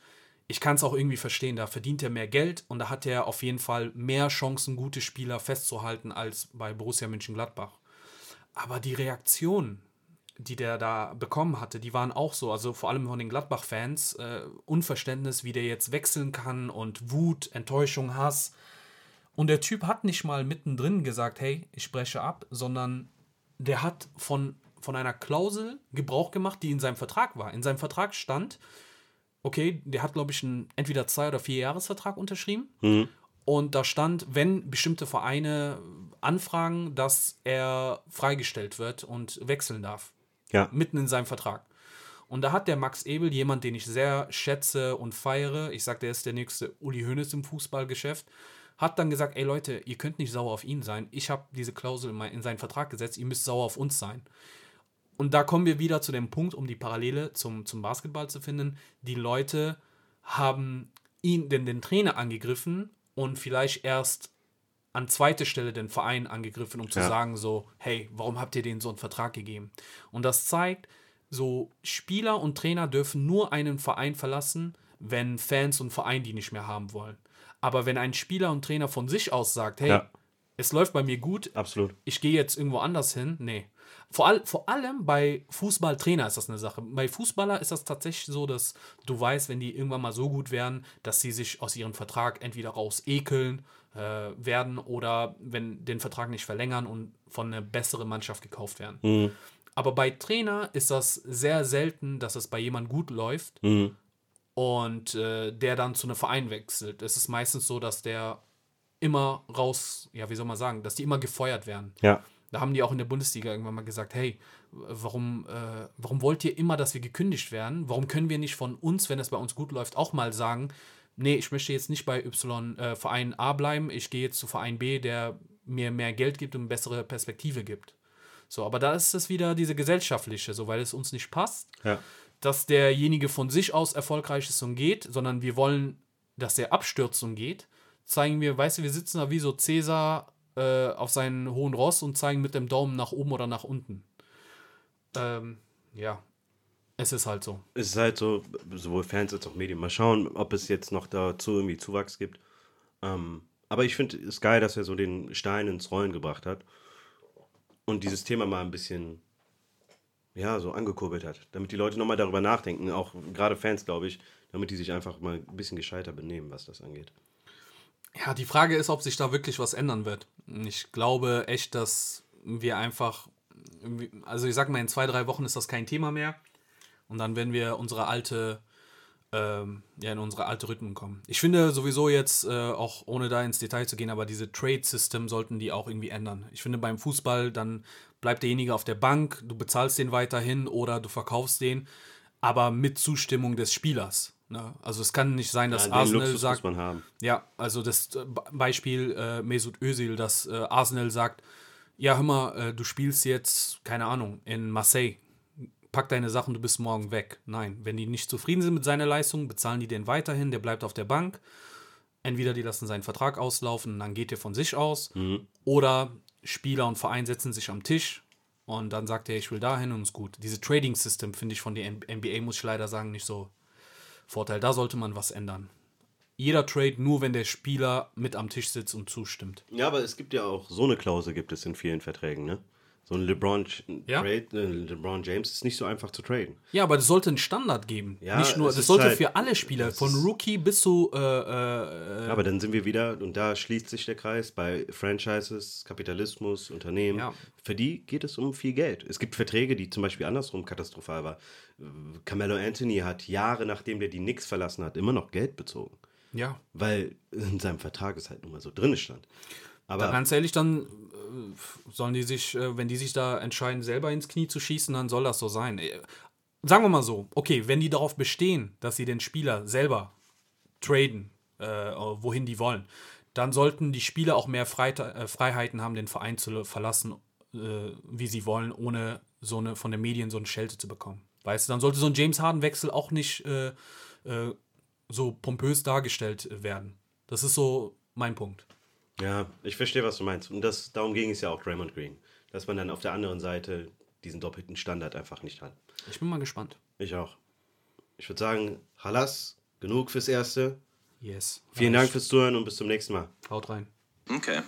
ich kann es auch irgendwie verstehen, da verdient er mehr Geld und da hat er auf jeden Fall mehr Chancen, gute Spieler festzuhalten als bei Borussia Mönchengladbach. Aber die Reaktion, die der da bekommen hatte, die waren auch so, also vor allem von den Gladbach-Fans, äh, Unverständnis, wie der jetzt wechseln kann und Wut, Enttäuschung, Hass. Und der Typ hat nicht mal mittendrin gesagt, hey, ich spreche ab, sondern der hat von, von einer Klausel Gebrauch gemacht, die in seinem Vertrag war. In seinem Vertrag stand, okay, der hat, glaube ich, einen entweder zwei- oder vier Jahresvertrag unterschrieben. Und da stand, wenn bestimmte Vereine anfragen, dass er freigestellt wird und wechseln darf. Ja. Mitten in seinem Vertrag. Und da hat der Max Ebel, jemand, den ich sehr schätze und feiere, ich sage, der ist der nächste Uli Hoeneß im Fußballgeschäft, hat dann gesagt, ey Leute, ihr könnt nicht sauer auf ihn sein. Ich habe diese Klausel in, seinen Vertrag gesetzt, ihr müsst sauer auf uns sein. Und da kommen wir wieder zu dem Punkt, um die Parallele zum, zum Basketball zu finden. Die Leute haben ihn, den, den Trainer angegriffen und vielleicht erst an zweite Stelle den Verein angegriffen, um zu Ja. sagen so, hey, warum habt ihr denen so einen Vertrag gegeben? Und das zeigt, so Spieler und Trainer dürfen nur einen Verein verlassen, wenn Fans und Verein die nicht mehr haben wollen. Aber wenn ein Spieler und Trainer von sich aus sagt, hey, Ja. es läuft bei mir gut, Absolut. ich gehe jetzt irgendwo anders hin. Nee. Vor, all, vor allem bei Fußballtrainer ist das eine Sache. Bei Fußballer ist das tatsächlich so, dass du weißt, wenn die irgendwann mal so gut werden, dass sie sich aus ihrem Vertrag entweder raus ekeln äh, werden oder wenn den Vertrag nicht verlängern und von einer besseren Mannschaft gekauft werden. Aber bei Trainer ist das sehr selten, dass es bei jemandem gut läuft und äh, der dann zu einem Verein wechselt. Es ist meistens so, dass der immer raus, ja, wie soll man sagen, dass die immer gefeuert werden. Ja. Da haben die auch in der Bundesliga irgendwann mal gesagt, hey, warum, äh, warum wollt ihr immer, dass wir gekündigt werden? Warum können wir nicht von uns, wenn es bei uns gut läuft, auch mal sagen, nee, ich möchte jetzt nicht bei Y äh, Verein A bleiben, ich gehe jetzt zu Verein B, der mir mehr Geld gibt und bessere Perspektive gibt. So, aber da ist es wieder diese gesellschaftliche, so weil es uns nicht passt, Ja. dass derjenige von sich aus erfolgreich ist und geht, sondern wir wollen, dass der abstürzt und geht, zeigen wir, weißt du, wir sitzen da wie so Cäsar äh, auf seinen hohen Ross und zeigen mit dem Daumen nach oben oder nach unten. Ähm, ja, es ist halt so. Es ist halt so, sowohl Fans als auch Medien. Mal schauen, ob es jetzt noch dazu irgendwie Zuwachs gibt. Ähm, aber ich finde es geil, dass er so den Stein ins Rollen gebracht hat und dieses Thema mal ein bisschen, ja, so angekurbelt hat, damit die Leute nochmal darüber nachdenken, auch gerade Fans, glaube ich, damit die sich einfach mal ein bisschen gescheiter benehmen, was das angeht. Ja, die Frage ist, ob sich da wirklich was ändern wird. Ich glaube echt, dass wir einfach, also ich sag mal, in zwei, drei Wochen ist das kein Thema mehr. Und dann werden wir unsere alte, ähm, ja, in unsere alte Rhythmen kommen. Ich finde sowieso jetzt, äh, auch ohne da ins Detail zu gehen, aber diese Trade-System sollten die auch irgendwie ändern. Ich finde beim Fußball, dann bleibt derjenige auf der Bank, du bezahlst den weiterhin oder du verkaufst den, aber mit Zustimmung des Spielers. Ne? Also es kann nicht sein, dass Ja, Arsenal Luxus sagt, muss man haben. ja, also das äh, Be- Beispiel äh, Mesut Özil, dass äh, Arsenal sagt, ja, hör mal, äh, du spielst jetzt, keine Ahnung, in Marseille. Pack deine Sachen, du bist morgen weg. Nein, wenn die nicht zufrieden sind mit seiner Leistung, bezahlen die den weiterhin, der bleibt auf der Bank. Entweder die lassen seinen Vertrag auslaufen, dann geht er von sich aus. Oder Spieler und Verein setzen sich am Tisch und dann sagt er, ich will dahin und ist gut. Diese Trading-System finde ich von der NBA, muss ich leider sagen, nicht so Vorteil. Da sollte man was ändern. Jeder Trade nur, wenn der Spieler mit am Tisch sitzt und zustimmt. Ja, aber es gibt ja auch so eine Klausel gibt es in vielen Verträgen, ne? So ein LeBron, Ja. Trade, äh, LeBron James ist nicht so einfach zu traden. Ja, aber das sollte einen Standard geben. Ja, Nicht nur, es das sollte halt- für alle Spieler, von Rookie bis zu äh, äh, Aber dann sind wir wieder, und da schließt sich der Kreis, bei Franchises, Kapitalismus, Unternehmen. Ja. Für die geht es um viel Geld. Es gibt Verträge, die zum Beispiel andersrum katastrophal waren. Carmelo Anthony hat Jahre nachdem der die Knicks verlassen hat, immer noch Geld bezogen. ja. Weil in seinem Vertrag es halt nun mal so drin stand. Aber Da ganz ehrlich, dann äh, sollen die sich, äh, wenn die sich da entscheiden, selber ins Knie zu schießen, dann soll das so sein. Äh, Sagen wir mal so, okay, wenn die darauf bestehen, dass sie den Spieler selber traden, äh, wohin die wollen, dann sollten die Spieler auch mehr Freite äh, Freiheiten haben, den Verein zu verlassen, äh, wie sie wollen, ohne so eine von den Medien so eine Schelte zu bekommen. Weißt du, dann sollte so ein James Harden-Wechsel auch nicht so pompös dargestellt werden. Das ist so mein Punkt. Ja, ich verstehe, was du meinst. Und das, darum ging es ja auch Draymond Green. Dass man dann auf der anderen Seite diesen doppelten Standard einfach nicht hat. Ich bin mal gespannt. Ich auch. Ich würde sagen, Halas, genug fürs Erste. Yes. Vielen Dank fürs Zuhören und bis zum nächsten Mal. Haut rein. Okay.